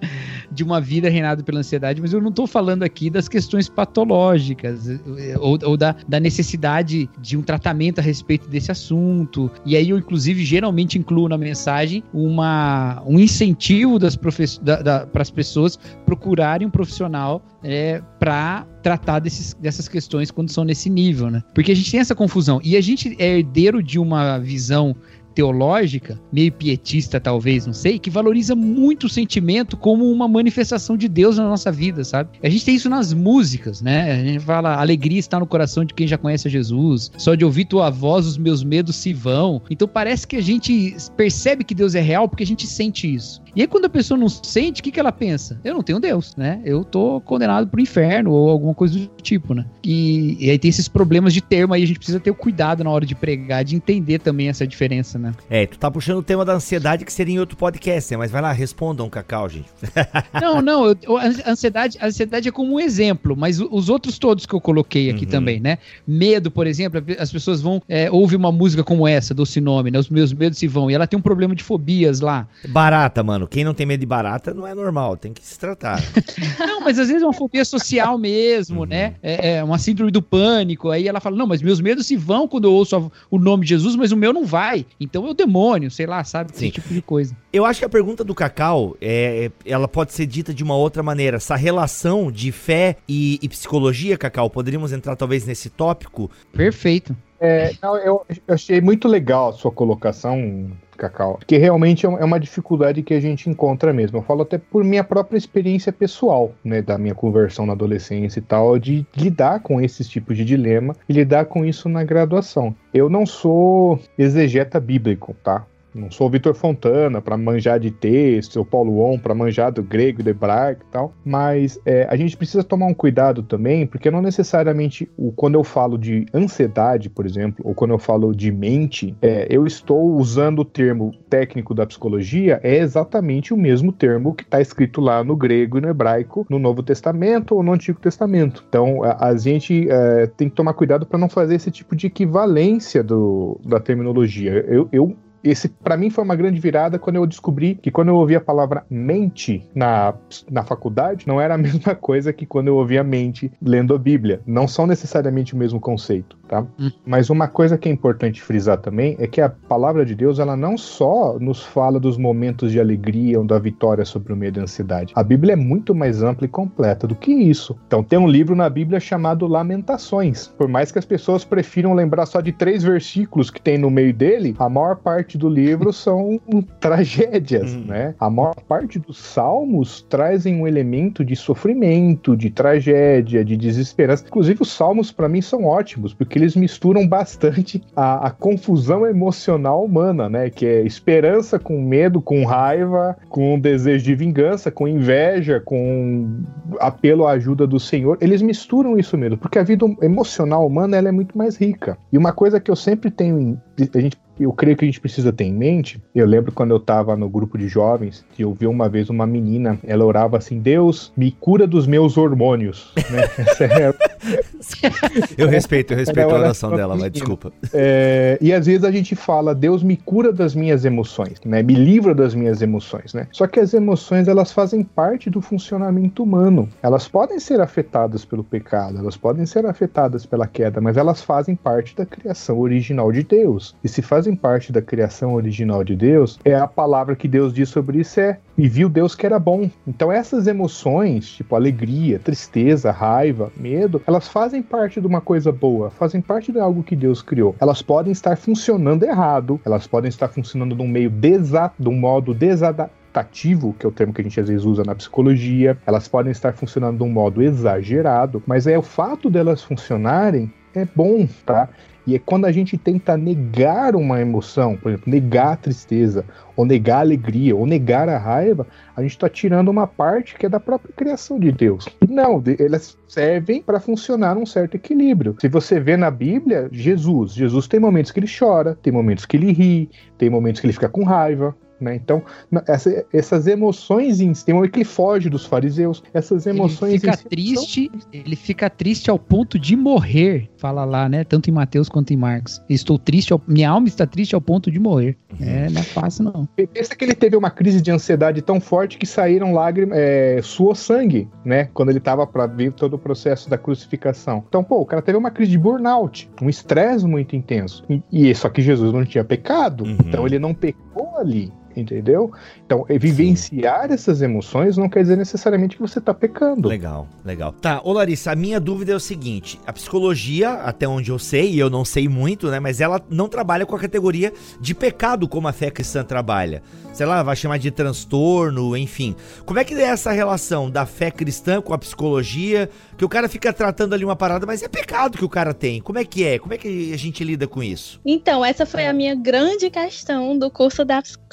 de uma vida reinada pela ansiedade, mas eu não tô falando aqui das questões patológicas eh, ou, ou da, da necessidade de um tratamento a respeito desse assunto. E aí eu, inclusive, geralmente incluo na mensagem uma, um incentivo das para as pessoas procurarem um profissional é, para tratar desses, dessas questões quando são nesse nível, né? Porque a gente tem essa confusão. E a gente é herdeiro de uma visão teológica, meio pietista talvez, não sei, que valoriza muito o sentimento como uma manifestação de Deus na nossa vida, sabe? A gente tem isso nas músicas, né? A gente fala, alegria está no coração de quem já conhece a Jesus, só de ouvir tua voz os meus medos se vão. Então parece que a gente percebe que Deus é real porque a gente sente isso. E aí quando a pessoa não sente, o que, que ela pensa? Eu não tenho Deus, né? Eu tô condenado pro inferno ou alguma coisa do tipo, né? E, e aí tem esses problemas de termo aí, a gente precisa ter o cuidado na hora de pregar, de entender também essa diferença, né? É, tu tá puxando o tema da ansiedade que seria em outro podcast, né? Mas vai lá, respondam, Cacau, gente. Não, não, eu- a ansiedade, a ansiedade é como um exemplo, mas os outros todos que eu coloquei aqui Uhum. também, né? Medo, por exemplo, as pessoas vão, é, uma música como essa, Doce Nome, né? Os meus medos se vão, e ela tem um problema de fobias lá. Barata, mano. Quem não tem medo de barata não é normal, tem que se tratar. Não, mas às vezes é uma fobia social mesmo, Uhum. né? É, é uma síndrome do pânico. Aí ela fala: não, mas meus medos se vão quando eu ouço o nome de Jesus, mas o meu não vai. Então é o demônio, sei lá, sabe? Esse Sim. tipo de coisa. Eu acho que a pergunta do Cacau, é, ela pode ser dita de uma outra maneira. Essa relação de fé e, e psicologia, Cacau, poderíamos entrar talvez nesse tópico? Perfeito. É, não, eu, eu achei muito legal a sua colocação, Cacau, porque realmente é é uma dificuldade que a gente encontra mesmo. Eu falo até por minha própria experiência pessoal, né, da minha conversão na adolescência e tal, de lidar com esses tipos de dilema e lidar com isso na graduação. Eu não sou exegeta bíblico, tá? Não sou o Vitor Fontana para manjar de texto, ou Paulo On para manjar do grego, do hebraico e tal. Mas é, a gente precisa tomar um cuidado também, porque não necessariamente o, quando eu falo de ansiedade, por exemplo, ou quando eu falo de mente, é, eu estou usando o termo técnico da psicologia, é exatamente o mesmo termo que está escrito lá no grego e no hebraico, no Novo Testamento ou no Antigo Testamento. Então a, a gente é, tem que tomar cuidado para não fazer esse tipo de equivalência do, da terminologia. Eu, eu esse para mim foi uma grande virada quando eu descobri que quando eu ouvi a palavra mente na, na faculdade, não era a mesma coisa que quando eu ouvia mente lendo a Bíblia. Não são necessariamente o mesmo conceito, tá? Hum. Mas uma coisa que é importante frisar também é que a palavra de Deus, ela não só nos fala dos momentos de alegria ou da vitória sobre o medo e a ansiedade. A Bíblia é muito mais ampla e completa do que isso. Então tem um livro na Bíblia chamado Lamentações. Por mais que as pessoas prefiram lembrar só de três versículos que tem no meio dele, a maior parte parte do livro são tragédias, uhum. né? A maior parte dos salmos trazem um elemento de sofrimento, de tragédia, de desesperança. Inclusive, os salmos, para mim, são ótimos, porque eles misturam bastante a, a, confusão emocional humana, né? Que é esperança com medo, com raiva, com desejo de vingança, com inveja, com apelo à ajuda do Senhor. Eles misturam isso mesmo, porque a vida emocional humana ela é muito mais rica. E uma coisa que eu sempre tenho, a gente eu creio que a gente precisa ter em mente. Eu lembro quando eu estava no grupo de jovens, que eu vi uma vez uma menina, ela orava assim: Deus, me cura dos meus hormônios. Né? É eu respeito, eu respeito a oração dela, mas desculpa. É, e às vezes a gente fala: Deus me cura das minhas emoções, né? Me livra das minhas emoções, né? Só que as emoções elas fazem parte do funcionamento humano. Elas podem ser afetadas pelo pecado, elas podem ser afetadas pela queda, mas elas fazem parte da criação original de Deus. E se fazem fazem parte da criação original de Deus, é a palavra que Deus diz sobre isso é e viu Deus que era bom. Então essas emoções, tipo alegria, tristeza, raiva, medo, elas fazem parte de uma coisa boa, fazem parte de algo que Deus criou. Elas podem estar funcionando errado, elas podem estar funcionando de um meio desa de um modo desadaptativo, que é o termo que a gente às vezes usa na psicologia, elas podem estar funcionando de um modo exagerado, mas é o fato delas funcionarem é bom, tá? E é quando a gente tenta negar uma emoção, por exemplo, negar a tristeza, ou negar a alegria, ou negar a raiva, a gente está tirando uma parte que é da própria criação de Deus. Não, elas servem para funcionar num certo equilíbrio. Se você vê na Bíblia, Jesus, Jesus tem momentos que ele chora, tem momentos que ele ri, tem momentos que ele fica com raiva, né? Então, essa, essas emoções em tem um que ele foge dos fariseus. Essas emoções ele fica triste, são... ele fica triste ao ponto de morrer. Fala lá, né? Tanto em Mateus quanto em Marcos. Estou triste, ao... minha alma está triste ao ponto de morrer. Uhum. É, não é fácil não. Pensa que ele teve uma crise de ansiedade tão forte que saíram lágrimas, é, suou sangue, né? Quando ele estava para ver todo o processo da crucificação. Então, pô, o cara teve uma crise de burnout, um estresse muito intenso. E, e só que Jesus não tinha pecado, uhum. então ele não pecou ali entendeu? Então, vivenciar Sim. essas emoções não quer dizer necessariamente que você está pecando. Legal, legal. Tá, ô Larissa, a minha dúvida é o seguinte: a psicologia, até onde eu sei, e eu não sei muito, né, mas ela não trabalha com a categoria de pecado como a fé cristã trabalha. Sei lá, vai chamar de transtorno, enfim. Como é que é essa relação da fé cristã com a psicologia? Que o cara fica tratando ali uma parada, mas é pecado que o cara tem. Como é que é? Como é que a gente lida com isso? Então, essa foi a minha grande questão do curso da psicologia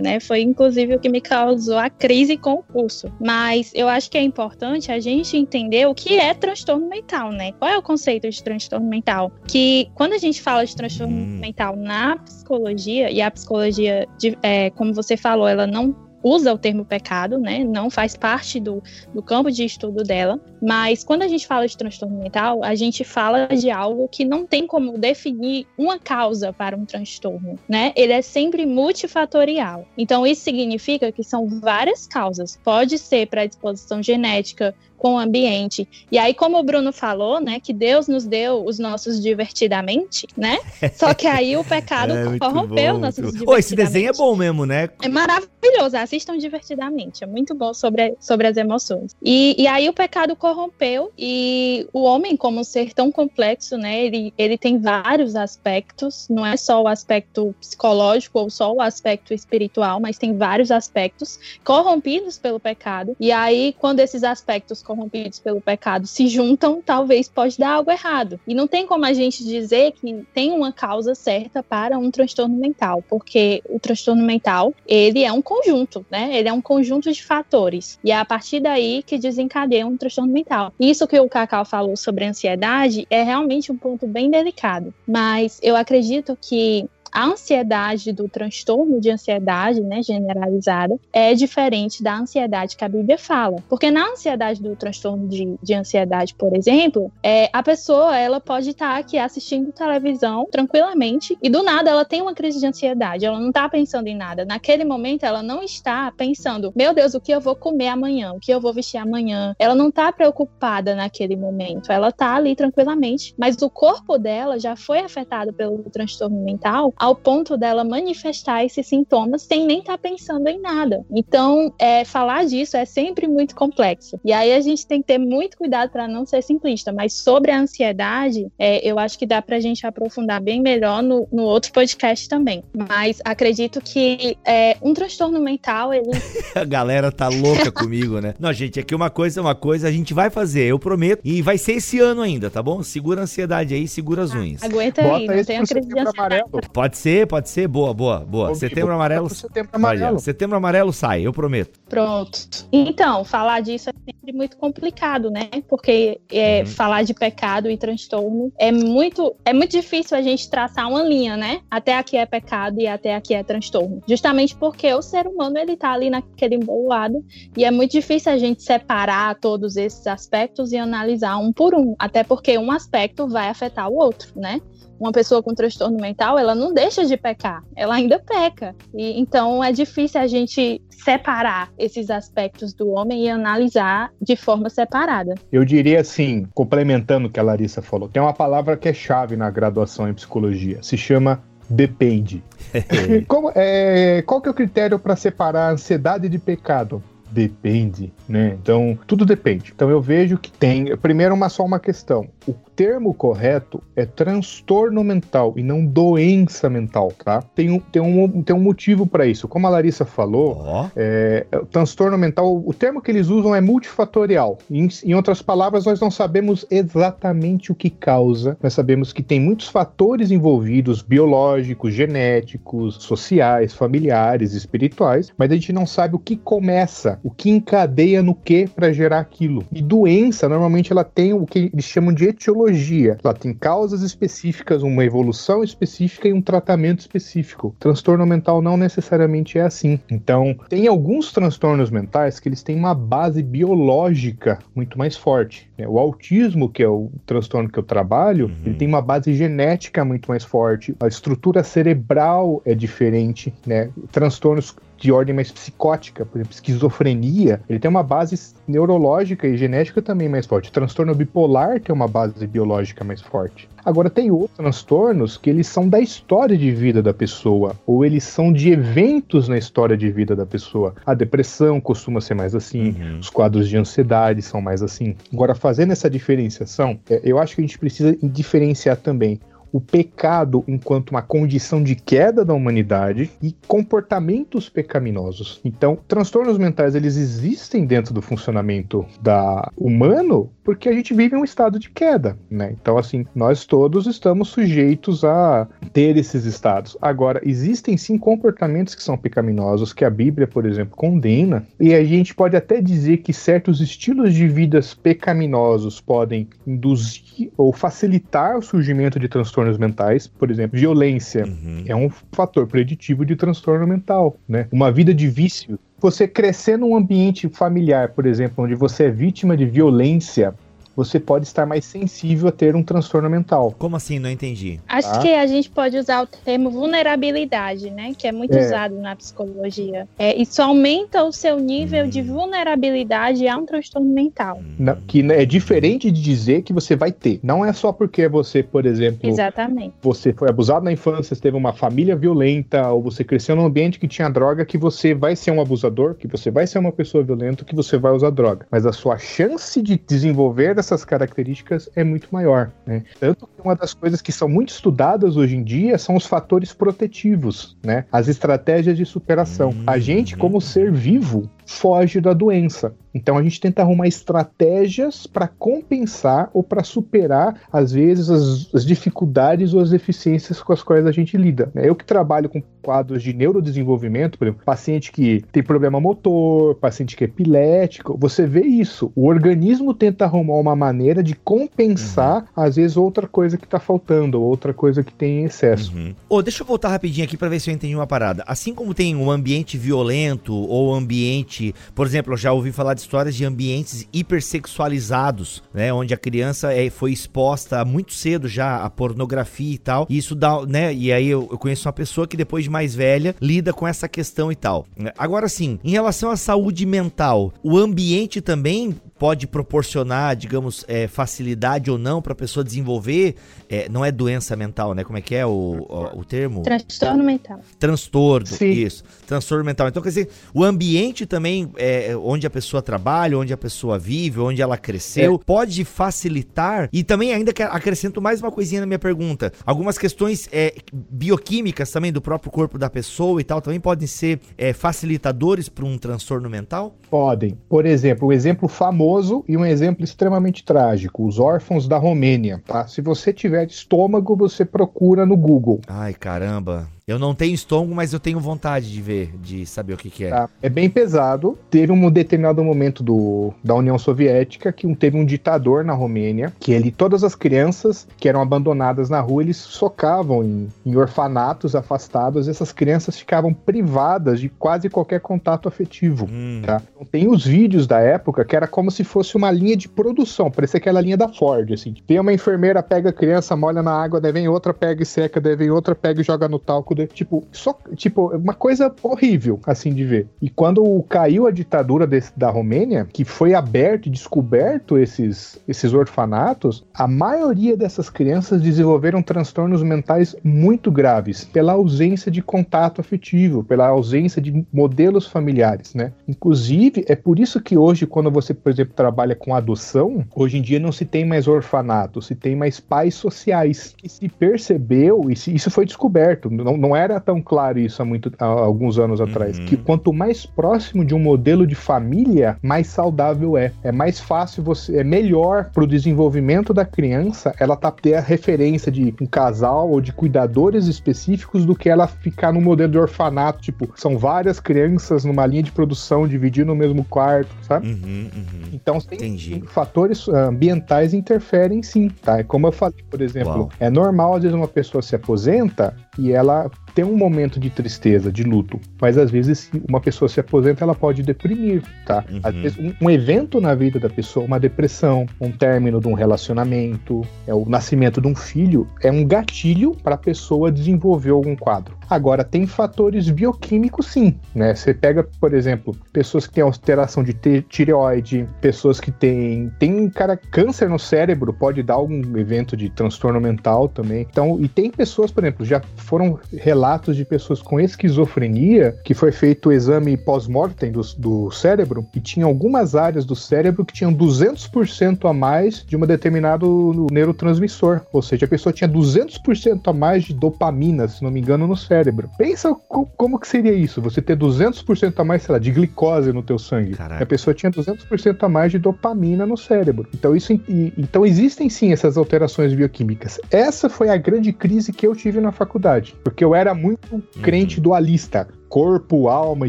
né? Foi inclusive o que me causou a crise com o curso. Mas eu acho que é importante a gente entender o que é transtorno mental, né? Qual é o conceito de transtorno mental? Que quando a gente fala de transtorno hum. mental na psicologia, e a psicologia, de, é, como você falou, ela não usa o termo pecado, né? Não faz parte do, do campo de estudo dela. Mas quando a gente fala de transtorno mental, a gente fala de algo que não tem como definir uma causa para um transtorno, né? Ele é sempre multifatorial. Então isso significa que são várias causas. Pode ser predisposição genética, com o ambiente. E aí, como o Bruno falou, né, que Deus nos deu os nossos divertidamente, né? Só que aí o pecado é, corrompeu bom, nossos divertidamente. esse desenho é bom mesmo, né? É maravilhoso, assista assistam divertidamente. É muito bom sobre, sobre as emoções. E, e aí o pecado corrompeu e o homem, como um ser tão complexo, né? Ele, ele tem vários aspectos, não é só o aspecto psicológico ou só o aspecto espiritual, mas tem vários aspectos corrompidos pelo pecado. E aí, quando esses aspectos corrompidos pelo pecado se juntam, talvez pode dar algo errado. E não tem como a gente dizer que tem uma causa certa para um transtorno mental, porque o transtorno mental, ele é um conjunto, né? Ele é um conjunto de fatores. E é a partir daí que desencadeia um transtorno mental. Isso que o Cacau falou sobre ansiedade é realmente um ponto bem delicado. Mas eu acredito que a ansiedade do transtorno de ansiedade, né, generalizada, é diferente da ansiedade que a Bíblia fala. Porque na ansiedade do transtorno de, de ansiedade, por exemplo, é, a pessoa ela pode estar aqui assistindo televisão tranquilamente e do nada ela tem uma crise de ansiedade. Ela não está pensando em nada. Naquele momento ela não está pensando, meu Deus, o que eu vou comer amanhã? O que eu vou vestir amanhã? Ela não está preocupada naquele momento. Ela está ali tranquilamente, mas o corpo dela já foi afetado pelo transtorno mental ao ponto dela manifestar esses sintomas sem nem estar tá pensando em nada. Então, é, falar disso é sempre muito complexo. E aí a gente tem que ter muito cuidado para não ser simplista. Mas sobre a ansiedade, é, eu acho que dá para a gente aprofundar bem melhor no, no, outro podcast também. Mas acredito que é, um transtorno mental, ele. a galera tá louca comigo, né? Não, gente, aqui uma coisa, uma coisa a gente vai fazer, eu prometo. E vai ser esse ano ainda, tá bom? Segura a ansiedade aí, segura as unhas. Ah, aguenta Bota aí, não tem a crise de ansiedade. Pode Pode ser, pode ser. Boa, boa, boa. setembro amarelo. Setembro amarelo. setembro amarelo sai, eu prometo. Pronto. Então, falar disso é sempre muito complicado, né? Porque é, uhum. falar de pecado e transtorno é muito, é muito difícil a gente traçar uma linha, né? Até aqui é pecado e até aqui é transtorno. Justamente porque o ser humano ele tá ali naquele embolado e é muito difícil a gente separar todos esses aspectos e analisar um por um, até porque um aspecto vai afetar o outro, né? Uma pessoa com transtorno mental, ela não deixa de pecar, ela ainda peca. E então é difícil a gente separar esses aspectos do homem e analisar de forma separada. Eu diria assim, complementando o que a Larissa falou, tem uma palavra que é chave na graduação em psicologia, se chama depende. Como, é, qual que é o critério para separar ansiedade de pecado? Depende, né? Então, tudo depende. Então, eu vejo que tem, primeiro, uma só uma questão. O termo correto é transtorno mental e não doença mental, tá? Tem um, tem um, tem um motivo para isso. Como a Larissa falou, oh. é, o transtorno mental, o termo que eles usam é multifatorial. Em, em outras palavras, nós não sabemos exatamente o que causa, nós sabemos que tem muitos fatores envolvidos, biológicos, genéticos, sociais, familiares, espirituais, mas a gente não sabe o que começa, o que encadeia no que para gerar aquilo. E doença, normalmente, ela tem o que eles chamam de etiologia. Ela tem causas específicas, uma evolução específica e um tratamento específico. Transtorno mental não necessariamente é assim. Então, tem alguns transtornos mentais que eles têm uma base biológica muito mais forte. Né? O autismo, que é o transtorno que eu trabalho, uhum. ele tem uma base genética muito mais forte. A estrutura cerebral é diferente, né? Transtornos de ordem mais psicótica, por exemplo, esquizofrenia, ele tem uma base neurológica e genética também mais forte. O transtorno bipolar tem uma base biológica mais forte. Agora, tem outros transtornos que eles são da história de vida da pessoa, ou eles são de eventos na história de vida da pessoa. A depressão costuma ser mais assim, uhum. os quadros de ansiedade são mais assim. Agora, fazendo essa diferenciação, é, eu acho que a gente precisa diferenciar também o pecado enquanto uma condição de queda da humanidade e comportamentos pecaminosos. Então, transtornos mentais eles existem dentro do funcionamento da humano porque a gente vive um estado de queda, né? Então, assim, nós todos estamos sujeitos a ter esses estados. Agora, existem sim comportamentos que são pecaminosos que a Bíblia, por exemplo, condena, e a gente pode até dizer que certos estilos de vidas pecaminosos podem induzir ou facilitar o surgimento de transtornos transtornos mentais, por exemplo, violência uhum. é um fator preditivo de transtorno mental, né? Uma vida de vício. Você crescer num ambiente familiar, por exemplo, onde você é vítima de violência você pode estar mais sensível a ter um transtorno mental. Como assim? Não entendi. Acho Tá. que a gente pode usar o termo vulnerabilidade, né? Que é muito É. usado na psicologia. É, isso aumenta o seu nível Hum. de vulnerabilidade a um transtorno mental. Na- que é diferente de dizer que você vai ter. Não é só porque você, por exemplo, Exatamente. você foi abusado na infância, você teve uma família violenta, ou você cresceu num ambiente que tinha droga, que você vai ser um abusador, que você vai ser uma pessoa violenta, que você vai usar droga. Mas a sua chance de desenvolver essas características é muito maior. Né? Tanto que uma das coisas que são muito estudadas hoje em dia são os fatores protetivos, né? as estratégias de superação. A gente, como ser vivo, foge da doença. Então a gente tenta arrumar estratégias para compensar ou para superar, às vezes, as, as dificuldades ou as deficiências com as quais a gente lida. né? Eu que trabalho com quadros de neurodesenvolvimento, por exemplo, paciente que tem problema motor, paciente que é epilético, você vê isso. O organismo tenta arrumar uma maneira de compensar, às vezes, outra coisa que está faltando, ou outra coisa que tem em excesso. Uhum. Ô, deixa eu voltar rapidinho aqui pra ver se eu entendi uma parada. Assim como tem um ambiente violento ou ambiente, por exemplo, eu já ouvi falar de histórias de ambientes hipersexualizados, né, onde a criança é, foi exposta muito cedo já à pornografia e tal. E isso dá, né, e aí eu, eu conheço uma pessoa que depois de mais velha lida com essa questão e tal. Agora sim, em relação à saúde mental, o ambiente também pode proporcionar, digamos, é, facilidade ou não para a pessoa desenvolver, é, não é doença mental, né? Como é que é o, o, o termo? Transtorno mental. Transtorno, Sim. isso. Transtorno mental. Então, quer dizer, o ambiente também, é, onde a pessoa trabalha, onde a pessoa vive, onde ela cresceu, pode facilitar. E também, ainda que acrescento mais uma coisinha na minha pergunta: algumas questões é, bioquímicas também do próprio corpo da pessoa e tal, também podem ser é, facilitadores para um transtorno mental? Podem. Por exemplo, um exemplo famoso e um exemplo extremamente trágico: os órfãos da Romênia. Tá? Se você tiver estômago, você procura no Google. Ai, caramba. Eu não tenho estômago, mas eu tenho vontade de ver, de saber o que, que é. Tá? É bem pesado. Teve um determinado momento do, da União Soviética que um- teve um ditador na Romênia que ele, todas as crianças que eram abandonadas na rua, eles socavam em, em orfanatos afastados. Essas crianças ficavam privadas de quase qualquer contato afetivo. Hum, Tá? Então, tem os vídeos da época que era como se fosse uma linha de produção, parecia aquela linha da Ford, assim. Tem uma enfermeira, pega a criança, molha na água, daí vem outra, pega e seca, daí vem outra, pega e joga no talco. Daí- tipo, só, tipo, uma coisa horrível, assim, de ver. E quando caiu a ditadura desse- da Romênia, que foi aberto e descoberto esses, esses orfanatos, a maioria dessas crianças desenvolveram transtornos mentais muito graves, pela ausência de contato afetivo, pela ausência de modelos familiares, né? Inclusive, é por isso que hoje, quando você, por exemplo, trabalha com adoção, hoje em dia não se tem mais orfanato, se tem mais pais sociais. E se percebeu, e se- isso foi descoberto, não, não era tão claro isso há, muito, há alguns anos atrás, Uhum. que quanto mais próximo de um modelo de família, mais saudável é. É mais fácil você, é melhor pro desenvolvimento da criança ela tá, ter a referência de um casal ou de cuidadores específicos do que ela ficar no modelo de orfanato, tipo, são várias crianças numa linha de produção dividindo o mesmo quarto, sabe? uhum, uhum. Então tem fatores ah, ambientais interferem sim, tá? É como eu falei, por exemplo, Uau. é normal às vezes uma pessoa se aposenta e ela tem um momento de tristeza, de luto, mas às vezes se uma pessoa se aposenta, ela pode deprimir, tá? Uhum. Às vezes um, um evento na vida da pessoa, uma depressão, um término de um relacionamento, é o nascimento de um filho, é um gatilho para a pessoa desenvolver algum quadro. Agora tem fatores bioquímicos sim, né? Você pega, por exemplo, pessoas que têm alteração de tireoide, pessoas que têm tem cara câncer no cérebro, pode dar algum evento de transtorno mental também. Então, e tem pessoas, por exemplo, já foram relatos de pessoas com esquizofrenia que foi feito o exame pós-mortem do, do cérebro e tinha algumas áreas do cérebro que tinham 200% a mais de um determinado neurotransmissor, ou seja, a pessoa tinha 200% a mais de dopamina, se não me engano, no cérebro. Pensa co- como que seria isso, você ter 200% a mais, sei lá, de glicose no teu sangue. Caraca. A pessoa tinha 200% a mais de dopamina no cérebro. Então isso e- então existem sim essas alterações bioquímicas. Essa foi a grande crise que eu tive na faculdade, porque eu era era muito crente dualista corpo, alma,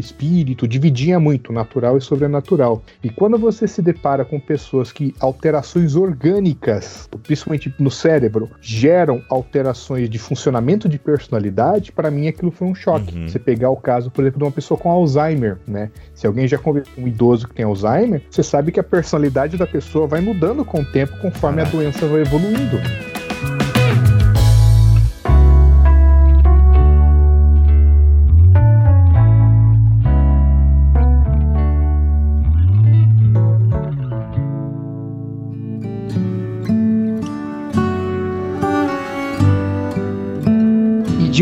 espírito, dividia muito natural e sobrenatural. E quando você se depara com pessoas que alterações orgânicas, principalmente no cérebro, geram alterações de funcionamento de personalidade, para mim aquilo foi um choque. Uhum. Você pegar o caso, por exemplo, de uma pessoa com Alzheimer, né? Se alguém já conviveu com um idoso que tem Alzheimer, você sabe que a personalidade da pessoa vai mudando com o tempo conforme a doença vai evoluindo.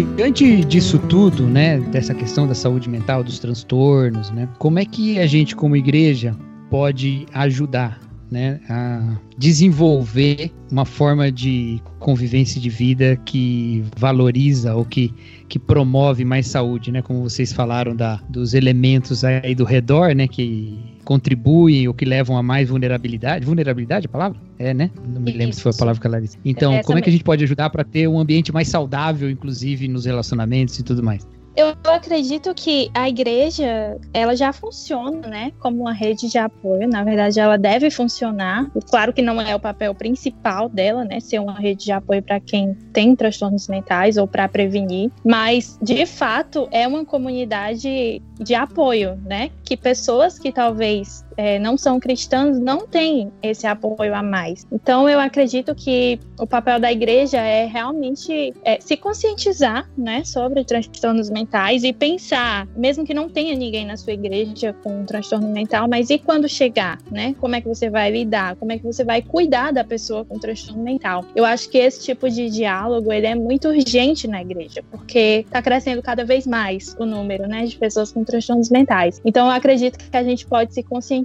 Diante disso tudo, né, dessa questão da saúde mental, dos transtornos, né, como é que a gente como igreja pode ajudar, né, a desenvolver uma forma de convivência de vida que valoriza ou que, que promove mais saúde, né? Como vocês falaram da, dos elementos aí do redor, né? Que contribuem ou que levam a mais vulnerabilidade. Vulnerabilidade é a palavra? É, né? Não me lembro se foi a palavra que ela disse. Então, como é que a gente pode ajudar para ter um ambiente mais saudável, inclusive nos relacionamentos e tudo mais? Eu acredito que a igreja, ela já funciona, né, como uma rede de apoio. Na verdade, ela deve funcionar. Claro que não é o papel principal dela, né, ser uma rede de apoio para quem tem transtornos mentais ou para prevenir, mas de fato é uma comunidade de apoio, né, que pessoas que talvez é, não são cristãos não têm esse apoio a mais. Então, eu acredito que o papel da igreja é realmente é, se conscientizar, né, sobre transtornos mentais e pensar, mesmo que não tenha ninguém na sua igreja com um transtorno mental, mas e quando chegar, né? Como é que você vai lidar? Como é que você vai cuidar da pessoa com transtorno mental? Eu acho que esse tipo de diálogo ele é muito urgente na igreja, porque está crescendo cada vez mais o número, né, de pessoas com transtornos mentais. Então, eu acredito que a gente pode se conscientizar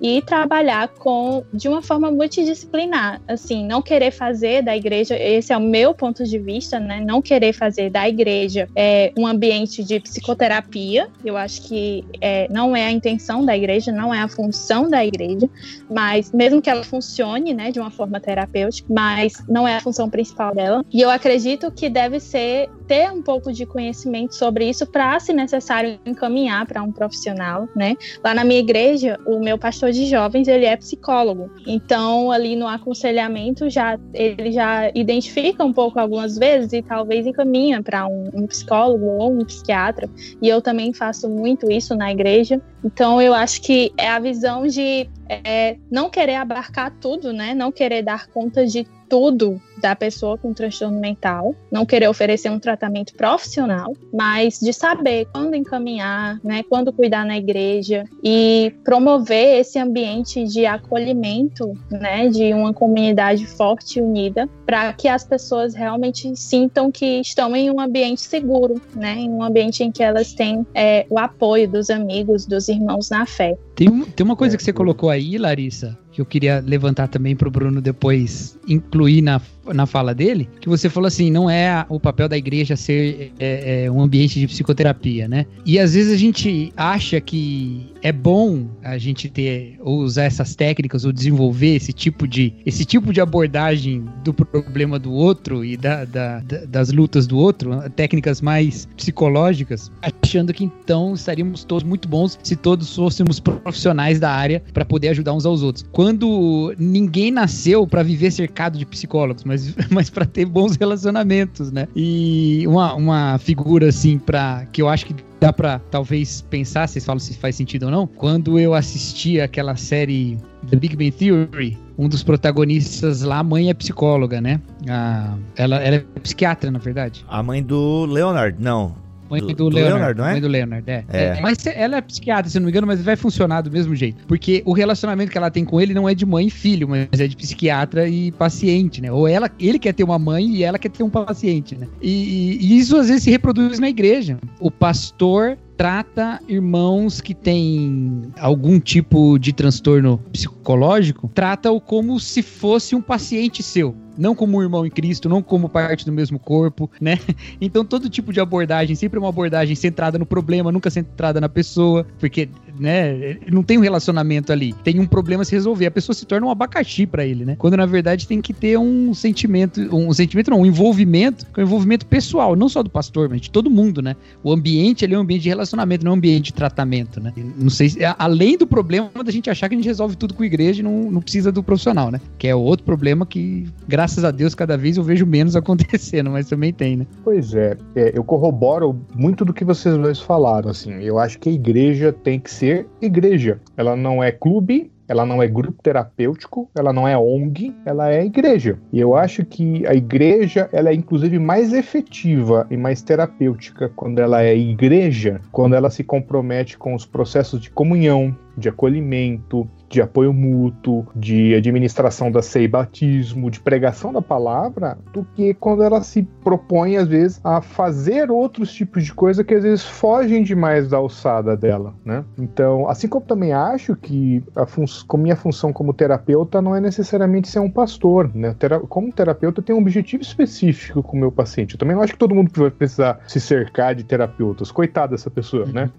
e trabalhar com de uma forma multidisciplinar, assim, não querer fazer da igreja, esse é o meu ponto de vista, né? Não querer fazer da igreja é, um ambiente ambiente de psicoterapia. Eu acho que é, não é a intenção da igreja, não é a função da igreja, mas mesmo que ela funcione, né, de uma forma terapêutica, mas não é a função principal dela. E eu acredito que deve ser ter um pouco de conhecimento sobre isso para, se necessário, encaminhar para um profissional, né? Lá na minha igreja, o meu pastor de jovens, ele é psicólogo. Então, ali no aconselhamento, já ele já identifica um pouco algumas vezes e talvez encaminha para um, um psicólogo ou um psiquiatra, e eu também faço muito isso na igreja. Então eu acho que é a visão de é, não querer abarcar tudo, né? Não querer dar conta de tudo da pessoa com transtorno mental, não querer oferecer um tratamento profissional, mas de saber quando encaminhar, né, quando cuidar na igreja e promover esse ambiente de acolhimento, né, de uma comunidade forte e unida, para que as pessoas realmente sintam que estão em um ambiente seguro, né, em um ambiente em que elas têm é, o apoio dos amigos, dos irmãos na fé. Tem, tem uma coisa que você colocou aí, Larissa, que eu queria levantar também para o Bruno depois incluir na, na fala dele, que você falou assim, não é o papel da igreja ser é, é, um ambiente de psicoterapia, né? E às vezes a gente acha que é bom a gente ter ou usar essas técnicas ou desenvolver esse tipo de esse tipo de abordagem do problema do outro e da, da, da das lutas do outro, técnicas mais psicológicas, achando que então estaríamos todos muito bons se todos fôssemos profissionais da área para poder ajudar uns aos outros. Quando ninguém nasceu para viver cercado de psicólogos, mas, mas para ter bons relacionamentos, né? E uma, uma figura assim para que eu acho que dá para talvez pensar, vocês falam se faz sentido ou não. Quando eu assisti aquela série The Big Bang Theory, um dos protagonistas lá, a mãe é psicóloga, né? A, ela, ela é psiquiatra, na verdade. A mãe do Leonard, não. Mãe do, do, Leonard, Leonard, não é? Mãe do Leonard, é. é. é. Mas ela é psiquiatra, se não me engano, mas vai funcionar do mesmo jeito. Porque o relacionamento que ela tem com ele não é de mãe e filho, mas é de psiquiatra e paciente, né? Ou ela, ele quer ter uma mãe e ela quer ter um paciente, né? E, e isso às vezes se reproduz na igreja. O pastor trata irmãos que têm algum tipo de transtorno psicológico, trata-o como se fosse um paciente seu não como um irmão em Cristo, não como parte do mesmo corpo, né? Então todo tipo de abordagem, sempre uma abordagem centrada no problema, nunca centrada na pessoa, porque né? Não tem um relacionamento ali. Tem um problema a se resolver. A pessoa se torna um abacaxi para ele, né? Quando na verdade tem que ter um sentimento, um sentimento não, um envolvimento, um envolvimento pessoal, não só do pastor, mas de todo mundo, né? O ambiente ali é um ambiente de relacionamento, não é um ambiente de tratamento, né? Não sei se, além do problema da gente achar que a gente resolve tudo com a igreja e não, não precisa do profissional, né? Que é outro problema que, graças a Deus, cada vez eu vejo menos acontecendo, mas também tem, né? Pois é, é eu corroboro muito do que vocês dois falaram, assim. Eu acho que a igreja tem que ser igreja. Ela não é clube, ela não é grupo terapêutico, ela não é ONG, ela é igreja. E eu acho que a igreja, ela é inclusive mais efetiva e mais terapêutica quando ela é igreja, quando ela se compromete com os processos de comunhão, de acolhimento, de apoio mútuo, de administração da ceia e batismo, de pregação da palavra, do que quando ela se propõe, às vezes, a fazer outros tipos de coisa que às vezes fogem demais da alçada dela, né? Então, assim como também acho que a com minha função como terapeuta não é necessariamente ser um pastor, né? Como terapeuta tem um objetivo específico com o meu paciente. Eu também não acho que todo mundo vai precisar se cercar de terapeutas. Coitada dessa pessoa, né?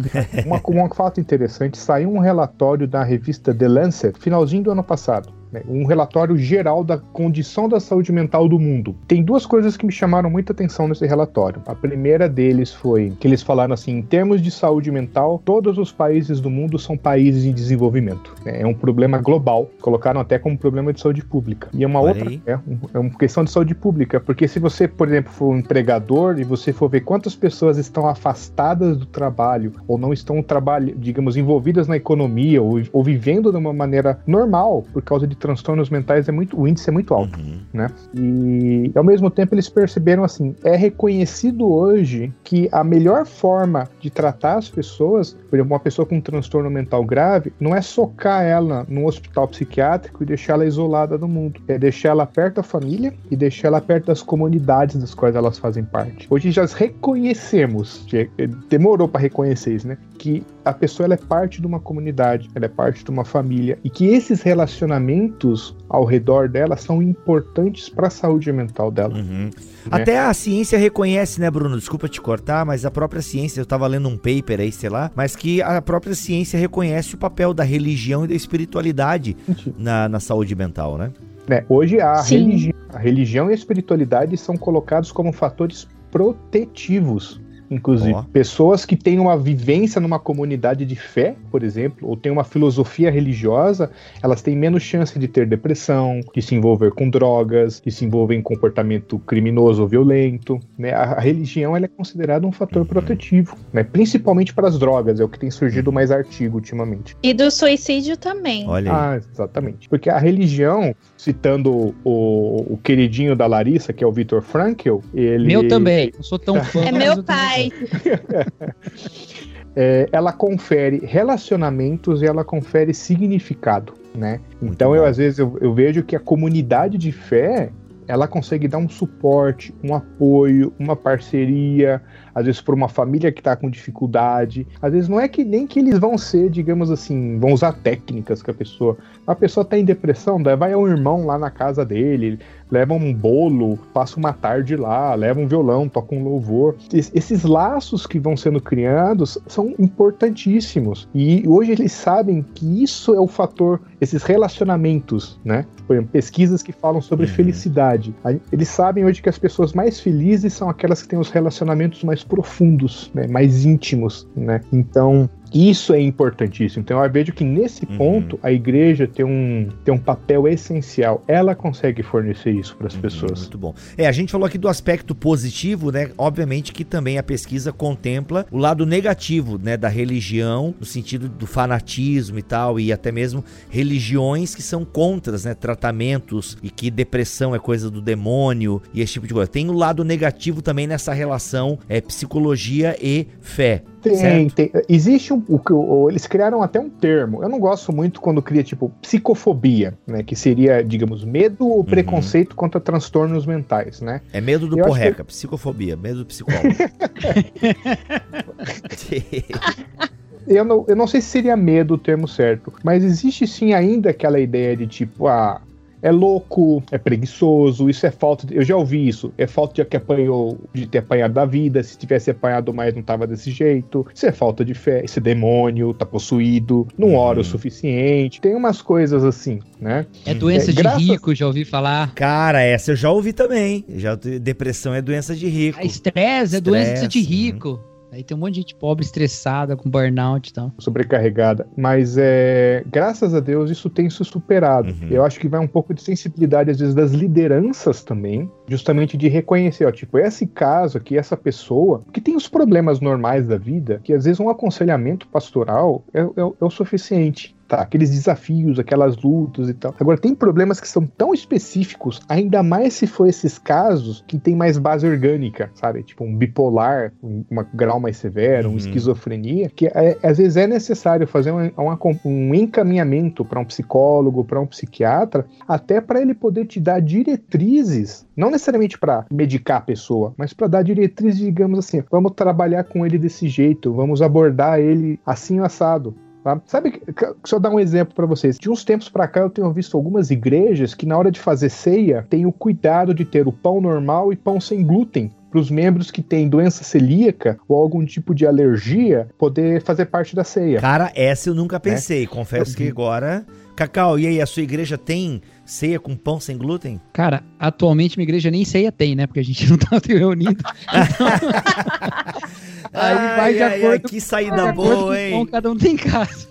uma, um fato interessante, saiu um relatório da revista The Lancet, finalzinho do ano passado né, um relatório geral da condição da saúde mental do mundo. Tem duas coisas que me chamaram muita atenção nesse relatório. A primeira deles foi que eles falaram assim: em termos de saúde mental, todos os países do mundo são países em desenvolvimento. Né, é um problema global. Colocaram até como problema de saúde pública. E é uma Olha outra, é, é uma questão de saúde pública, porque se você, por exemplo, for um empregador e você for ver quantas pessoas estão afastadas do trabalho ou não estão trabalho, digamos, envolvidas na economia ou, ou vivendo de uma maneira normal por causa de transtornos mentais é muito, o índice é muito alto, uhum. né? E ao mesmo tempo eles perceberam assim, é reconhecido hoje que a melhor forma de tratar as pessoas, por exemplo, uma pessoa com um transtorno mental grave, não é socar ela num hospital psiquiátrico e deixar ela isolada do mundo, é deixar ela perto da família e deixar ela perto das comunidades das quais elas fazem parte. Hoje já reconhecemos, demorou para reconhecer isso, né? Que a pessoa ela é parte de uma comunidade, ela é parte de uma família e que esses relacionamentos ao redor dela são importantes para a saúde mental dela. Uhum. Né? Até a ciência reconhece, né, Bruno? Desculpa te cortar, mas a própria ciência, eu estava lendo um paper aí, sei lá, mas que a própria ciência reconhece o papel da religião e da espiritualidade na, na saúde mental, né? É, hoje a religião, a religião e a espiritualidade são colocados como fatores protetivos inclusive. Oh. Pessoas que têm uma vivência numa comunidade de fé, por exemplo, ou têm uma filosofia religiosa, elas têm menos chance de ter depressão, de se envolver com drogas, de se envolver em comportamento criminoso ou violento. Né? A, a religião é considerada um fator uhum. protetivo, né? principalmente para as drogas, é o que tem surgido mais artigo ultimamente. E do suicídio também. Olha aí. Ah, exatamente. Porque a religião, citando o, o queridinho da Larissa, que é o Victor Frankl, ele... Meu também, não sou tão fã. É meu pai. é, ela confere relacionamentos e ela confere significado, né? então eu às vezes eu, eu vejo que a comunidade de fé ela consegue dar um suporte, um apoio, uma parceria, às vezes por uma família que está com dificuldade. Às vezes não é que nem que eles vão ser, digamos assim, vão usar técnicas que a pessoa. A pessoa está em depressão, daí vai um irmão lá na casa dele, leva um bolo, passa uma tarde lá, leva um violão, toca um louvor. Esses laços que vão sendo criados são importantíssimos. E hoje eles sabem que isso é o fator, esses relacionamentos, né? Por exemplo, pesquisas que falam sobre uhum. felicidade. Eles sabem hoje que as pessoas mais felizes são aquelas que têm os relacionamentos mais profundos, né? mais íntimos, né? Então, isso é importantíssimo. Então eu vejo que nesse uhum. ponto a igreja tem um, tem um papel essencial. Ela consegue fornecer isso para as uhum, pessoas. Muito bom. É, a gente falou aqui do aspecto positivo, né? Obviamente que também a pesquisa contempla o lado negativo, né, da religião, no sentido do fanatismo e tal, e até mesmo religiões que são contras, né, tratamentos e que depressão é coisa do demônio e esse tipo de coisa. Tem o lado negativo também nessa relação é psicologia e fé. Tem, tem. Existe um. O, eles criaram até um termo. Eu não gosto muito quando cria, tipo, psicofobia, né? Que seria, digamos, medo ou uhum. preconceito contra transtornos mentais, né? É medo do eu porreca, que... psicofobia, medo do psicólogo. eu não, eu não sei se seria medo o termo certo, mas existe sim ainda aquela ideia de tipo, ah, é louco, é preguiçoso, isso é falta. De, eu já ouvi isso. É falta de que apanhou, de ter apanhado da vida. Se tivesse apanhado mais, não tava desse jeito. Isso é falta de fé. Esse demônio tá possuído, não ora o Uhum. suficiente. Tem umas coisas assim, né? É doença É, de graças- rico, já ouvi falar. Cara, essa eu já ouvi também. Já, depressão é doença de rico. A estresse é doença de Estresse, rico. Aí tem um monte de gente pobre, estressada, com burnout e tal. sobrecarregada. Mas é, graças a Deus isso tem se superado. Uhum. Eu acho que vai um pouco de sensibilidade, às vezes, das lideranças também, justamente de reconhecer, ó, tipo, esse caso aqui, essa pessoa, que tem os problemas normais da vida, que às vezes um aconselhamento pastoral é, é- é o suficiente. Tá, aqueles desafios, aquelas lutas e tal. Agora, tem problemas que são tão específicos, ainda mais se for esses casos que tem mais base orgânica, sabe? Tipo um bipolar, um uma grau mais severo, Uhum. um esquizofrenia, que é- às vezes é necessário fazer um, um um encaminhamento para um psicólogo, para um psiquiatra, até para ele poder te dar diretrizes, não necessariamente para medicar a pessoa, mas para dar diretrizes, digamos assim, vamos trabalhar com ele desse jeito, vamos abordar ele assim assado. Tá? Sabe, eu dar um exemplo para vocês. De uns tempos para cá eu tenho visto algumas igrejas que na hora de fazer ceia tem o cuidado de ter o pão normal e pão sem glúten para os membros que têm doença celíaca ou algum tipo de alergia poder fazer parte da ceia. Cara, essa eu nunca pensei. Confesso que agora. Cacau, e aí, a sua igreja tem ceia com pão sem glúten? Cara, atualmente minha igreja nem ceia tem, né? Porque a gente não tá reunido. Aí vai de acordo que De saída boa, hein? cada um tem em casa.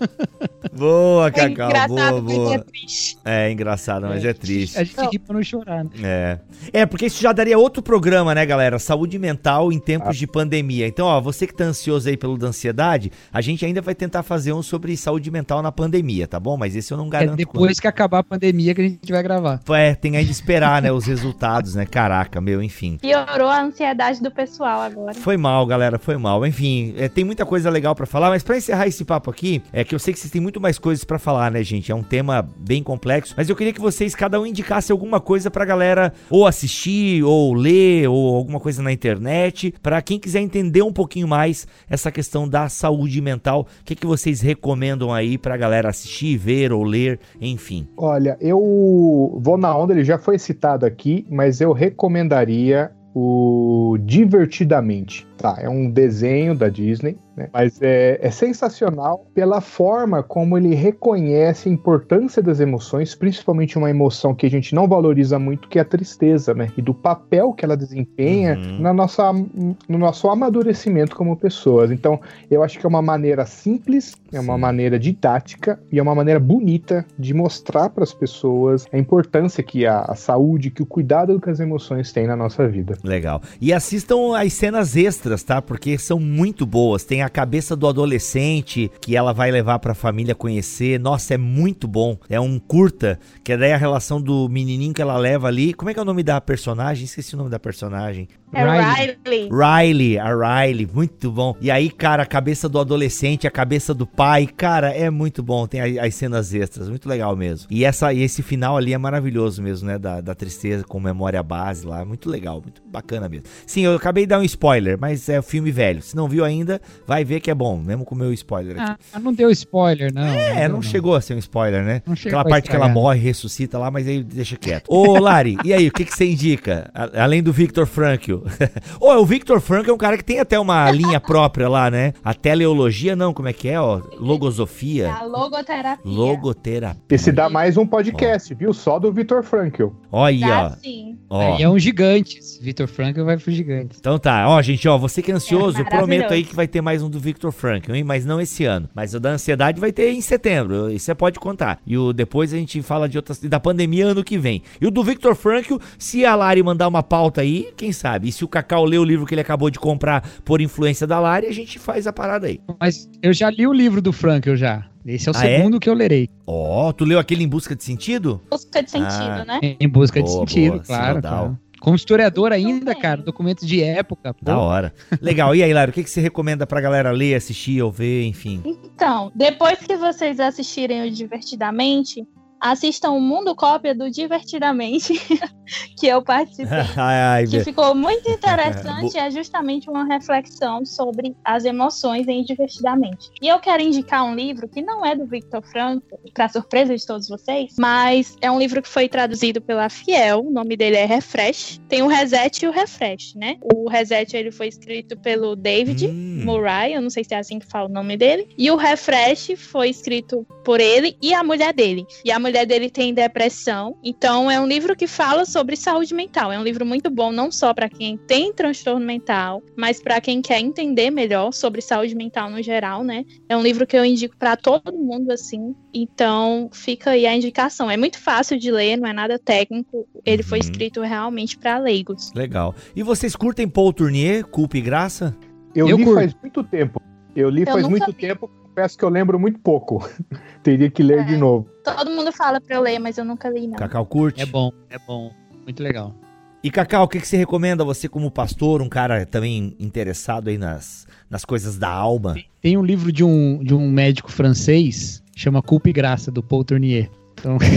Boa, É Cacau, engraçado, boa, mas é boa. triste. É engraçado, mas é triste. A gente ri pra não chorar, né? É. É, porque isso já daria outro programa, né, galera? Saúde mental em tempos de pandemia. Então, ó, você que tá ansioso aí pelo da ansiedade, a gente ainda vai tentar fazer um sobre saúde mental na pandemia, tá bom? Mas esse eu não É garanto. depois que acabar a pandemia que a gente vai gravar. quando. É, tem ainda esperar, né, os resultados, né? Caraca, meu, enfim. Piorou a ansiedade do pessoal agora. Foi mal, galera, foi mal. Enfim, é, tem muita coisa legal pra falar, mas pra encerrar esse papo aqui, é que eu sei que vocês têm muito mais coisas pra falar, né, gente? É um tema bem complexo, mas eu queria que vocês cada um indicasse alguma coisa pra galera ou assistir, ou ler, ou alguma coisa na internet, pra quem quiser entender um pouquinho mais essa questão da saúde mental. O que, que vocês recomendam aí pra galera assistir, ver ou ler, enfim. Olha, eu vou na onda, ele já foi citado aqui, mas eu recomendaria o Divertidamente. Tá, é um desenho da Disney, né? Mas é, é sensacional pela forma como ele reconhece a importância das emoções, principalmente uma emoção que a gente não valoriza muito, que é a tristeza, né? E do papel que ela desempenha Uhum. na nossa, no nosso amadurecimento como pessoas. Então, eu acho que é uma maneira simples, é uma Sim. maneira didática e é uma maneira bonita de mostrar para as pessoas a importância que a, a saúde, que o cuidado com as emoções tem na nossa vida. Legal. E assistam as cenas extras, tá? Porque são muito boas. Tem a cabeça do adolescente que ela vai levar pra família conhecer. Nossa, é muito bom. É um curta, que é daí a relação do menininho que ela leva ali. Como é que é o nome da personagem? Esqueci o nome da personagem. É Riley. Riley. Riley, a Riley, muito bom. E aí, cara, a cabeça do adolescente, a cabeça do pai, cara, é muito bom. Tem as cenas extras, muito legal mesmo. E, essa, e esse final ali é maravilhoso mesmo, né? Da, da tristeza com memória base lá, muito legal, muito bacana mesmo. Sim, eu acabei de dar um spoiler, mas é filme velho. Se não viu ainda, vai ver que é bom, mesmo com o meu spoiler aqui. Ah, não deu spoiler, não. é, deu, não chegou a ser um spoiler, né? Não chegou Aquela a parte que ela morre, ressuscita lá, mas aí deixa quieto. Ô, Lari, e aí, o que, que você indica? A- além do Victor Frankl. Ô, o Victor Frankl é um cara que tem até uma linha própria lá, né? A teleologia, não, como é que é, ó? Logosofia. A logoterapia. Logoterapia. Esse dá mais um podcast, viu? Só do Vitor Frankl. Aí, Dá ó. sim. ó. Aí é um gigantes. Vitor Franco vai pro gigantes. Então tá, ó, gente, ó, você que é ansioso, É eu prometo aí que vai ter mais um do Victor Frankl, hein? Mas não esse ano. Mas o da ansiedade vai ter em setembro, isso você pode contar. E o depois a gente fala de outras da pandemia ano que vem. E o do Victor Frankl, se a Lari mandar uma pauta aí, quem sabe? E se o Cacau ler o livro que ele acabou de comprar por influência da Lari, a gente faz a parada aí. Mas eu já li o livro do Franco já. Esse é o Ah, é? segundo que eu lerei. Ó, tu leu aquele Em Busca de Sentido? Busca de sentido, Ah. né? Em busca de Boa, sentido, boa, claro, claro. Como historiador ainda, cara, documentos de época. pô. Da hora. Legal. E aí, Lari, o que, que você recomenda pra galera ler, assistir ou ver, enfim? Então, depois que vocês assistirem o Divertidamente, assistam o Mundo Cópia do Divertidamente, que eu participei. ai, ai, que ficou muito interessante, é justamente uma reflexão sobre as emoções em Divertidamente. E eu quero indicar um livro que não é do Victor Franco, para surpresa de todos vocês, mas é um livro que foi traduzido pela Fiel, o nome dele é Refresh. Tem o Reset e o Refresh, né? O Reset ele foi escrito pelo David Hum. Murray, eu não sei se é assim que fala o nome dele. E o Refresh foi escrito por ele e a mulher dele. E a mulher dele tem depressão. Então é um livro que fala sobre saúde mental. É um livro muito bom não só para quem tem transtorno mental, mas para quem quer entender melhor sobre saúde mental no geral, né? É um livro que eu indico para todo mundo assim. Então fica aí a indicação. É muito fácil de ler, não é nada técnico. Ele foi Uhum. escrito realmente para leigos. Legal. E vocês curtem Paul Tournier, Culpa e Graça? Eu, Eu li curto. faz muito tempo. Eu li Eu faz muito vi. tempo, confesso que eu lembro muito pouco. Teria que ler É. de novo. Todo mundo fala para eu ler, mas eu nunca li não. Cacau curte? É bom, é bom. Muito legal. E Cacau, o que, que você recomenda você como pastor, um cara também interessado aí nas, nas coisas da alma? Tem um livro de um, de um médico francês, chama Culpa e Graça, do Paul Tournier. Então,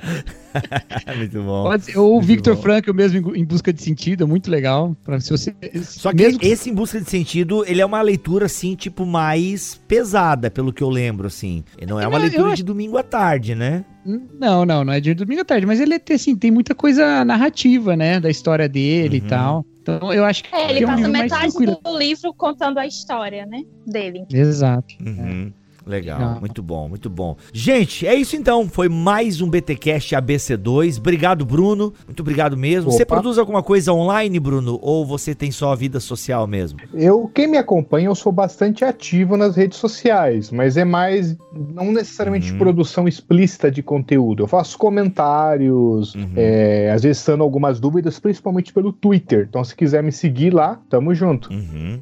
Muito bom. pode ou o Muito Victor bom. Frankl mesmo em, busca de sentido, é muito legal. Pra, se você, Só que mesmo esse Em Busca de Sentido, ele é uma leitura, assim, tipo, mais pesada, pelo que eu lembro, assim. E Não é uma eu leitura acho- de domingo à tarde, né? Não, não, não é de domingo à tarde, mas ele tem, assim, tem muita coisa narrativa, né, da história dele Uhum. e tal. Então eu acho que É, ele é um passa metade do livro contando a história, né? Dele. Exato. Uhum. Legal, Legal. muito bom, muito bom. Gente, é isso então. Foi mais um BTcast ABC2. Obrigado, Bruno. Muito obrigado mesmo. Você Opa. produz alguma coisa online, Bruno? Ou você tem só a vida social mesmo? Eu, quem me acompanha, eu sou bastante ativo nas redes sociais, mas é mais não necessariamente de Uhum. produção explícita de conteúdo. Eu faço comentários, Uhum. é, às vezes sando algumas dúvidas, principalmente pelo Twitter. Então, se quiser me seguir lá, tamo junto. Uhum.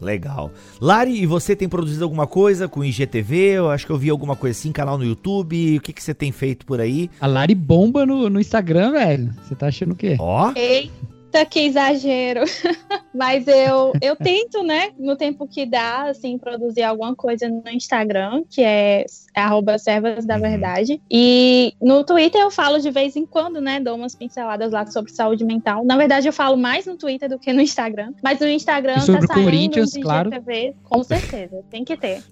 Legal. Lari, e você tem produzido alguma coisa com IGTV? Eu acho que eu vi alguma coisa assim, canal no YouTube. O que, que você tem feito por aí? A Lari bomba no, no Instagram, velho. Você tá achando o quê? Ó. Eita, que exagero. Mas eu, eu tento, né, no tempo que dá, assim, produzir alguma coisa no Instagram, que é arroba servas da Uhum. verdade. E no Twitter eu falo de vez em quando, né, dou umas pinceladas lá sobre saúde mental. Na verdade, eu falo mais no Twitter do que no Instagram. Mas no Instagram E sobre tá saindo Corinthians, uns claro. IGTV, com certeza, tem que ter.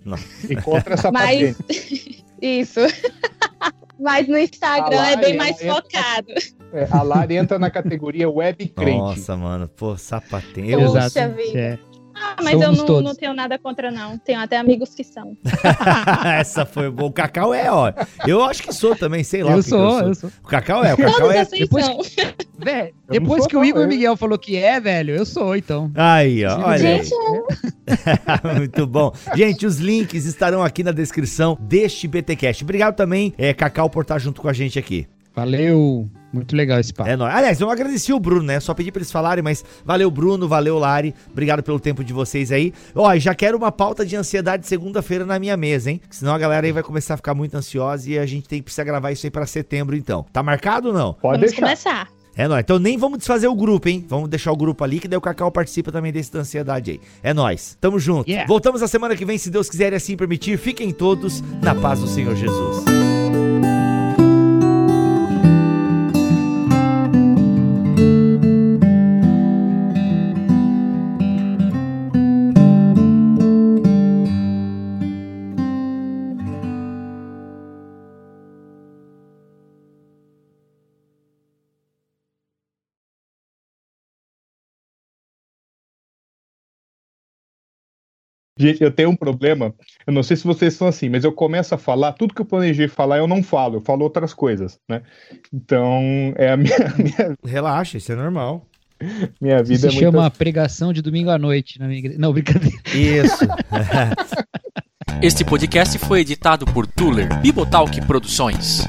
E contra essa Mas isso. Mas no Instagram é bem mais entra- focado. É, a Lari entra na categoria web crente. Nossa, mano. Pô, sapatinho. Eu- Poxa vida. É. Ah, mas eu Somos não, todos. não tenho nada contra, não. Tenho até amigos que são. Essa foi boa. O Cacau é, ó. Eu acho que sou também, sei lá. Eu que que sou, eu sou. O Cacau é, o Cacau Todos é. assim depois são. Velho, não depois sou que o não, Igor eu- Miguel falou que é, velho, eu sou, então. Aí, ó. Olha aí. Gente, Muito bom. Gente, os links estarão aqui na descrição deste BTcast. Obrigado também, é, Cacau, por estar junto com a gente aqui. Valeu. Muito legal esse papo. É nóis. Aliás, eu não agradeci o Bruno, né? Só pedi pra eles falarem, mas valeu, Bruno, valeu, Lari. Obrigado pelo tempo de vocês aí. Ó, e já quero uma pauta de ansiedade segunda-feira na minha mesa, hein? Senão a galera aí vai começar a ficar muito ansiosa e a gente tem que precisar gravar isso aí pra setembro, então. Tá marcado ou não? Pode vamos deixar. começar. É nóis. Então nem vamos desfazer o grupo, hein? Vamos deixar o grupo ali, que daí o Cacau participa também desse da ansiedade aí. É nóis. Tamo junto. Yeah. Voltamos na semana que vem, se Deus quiser e assim permitir. Fiquem todos na paz do Senhor Jesus. Gente, eu tenho um problema. Eu não sei se vocês são assim, mas eu começo a falar, tudo que eu planejei falar, eu não falo, eu falo outras coisas, né? Então, é a minha, minha, Relaxa, isso é normal. minha Isso vida se é muito chama pregação de domingo à noite na minha igreja. Não, brincadeira. Isso. Este podcast foi editado por Tuller Bibotalk Produções.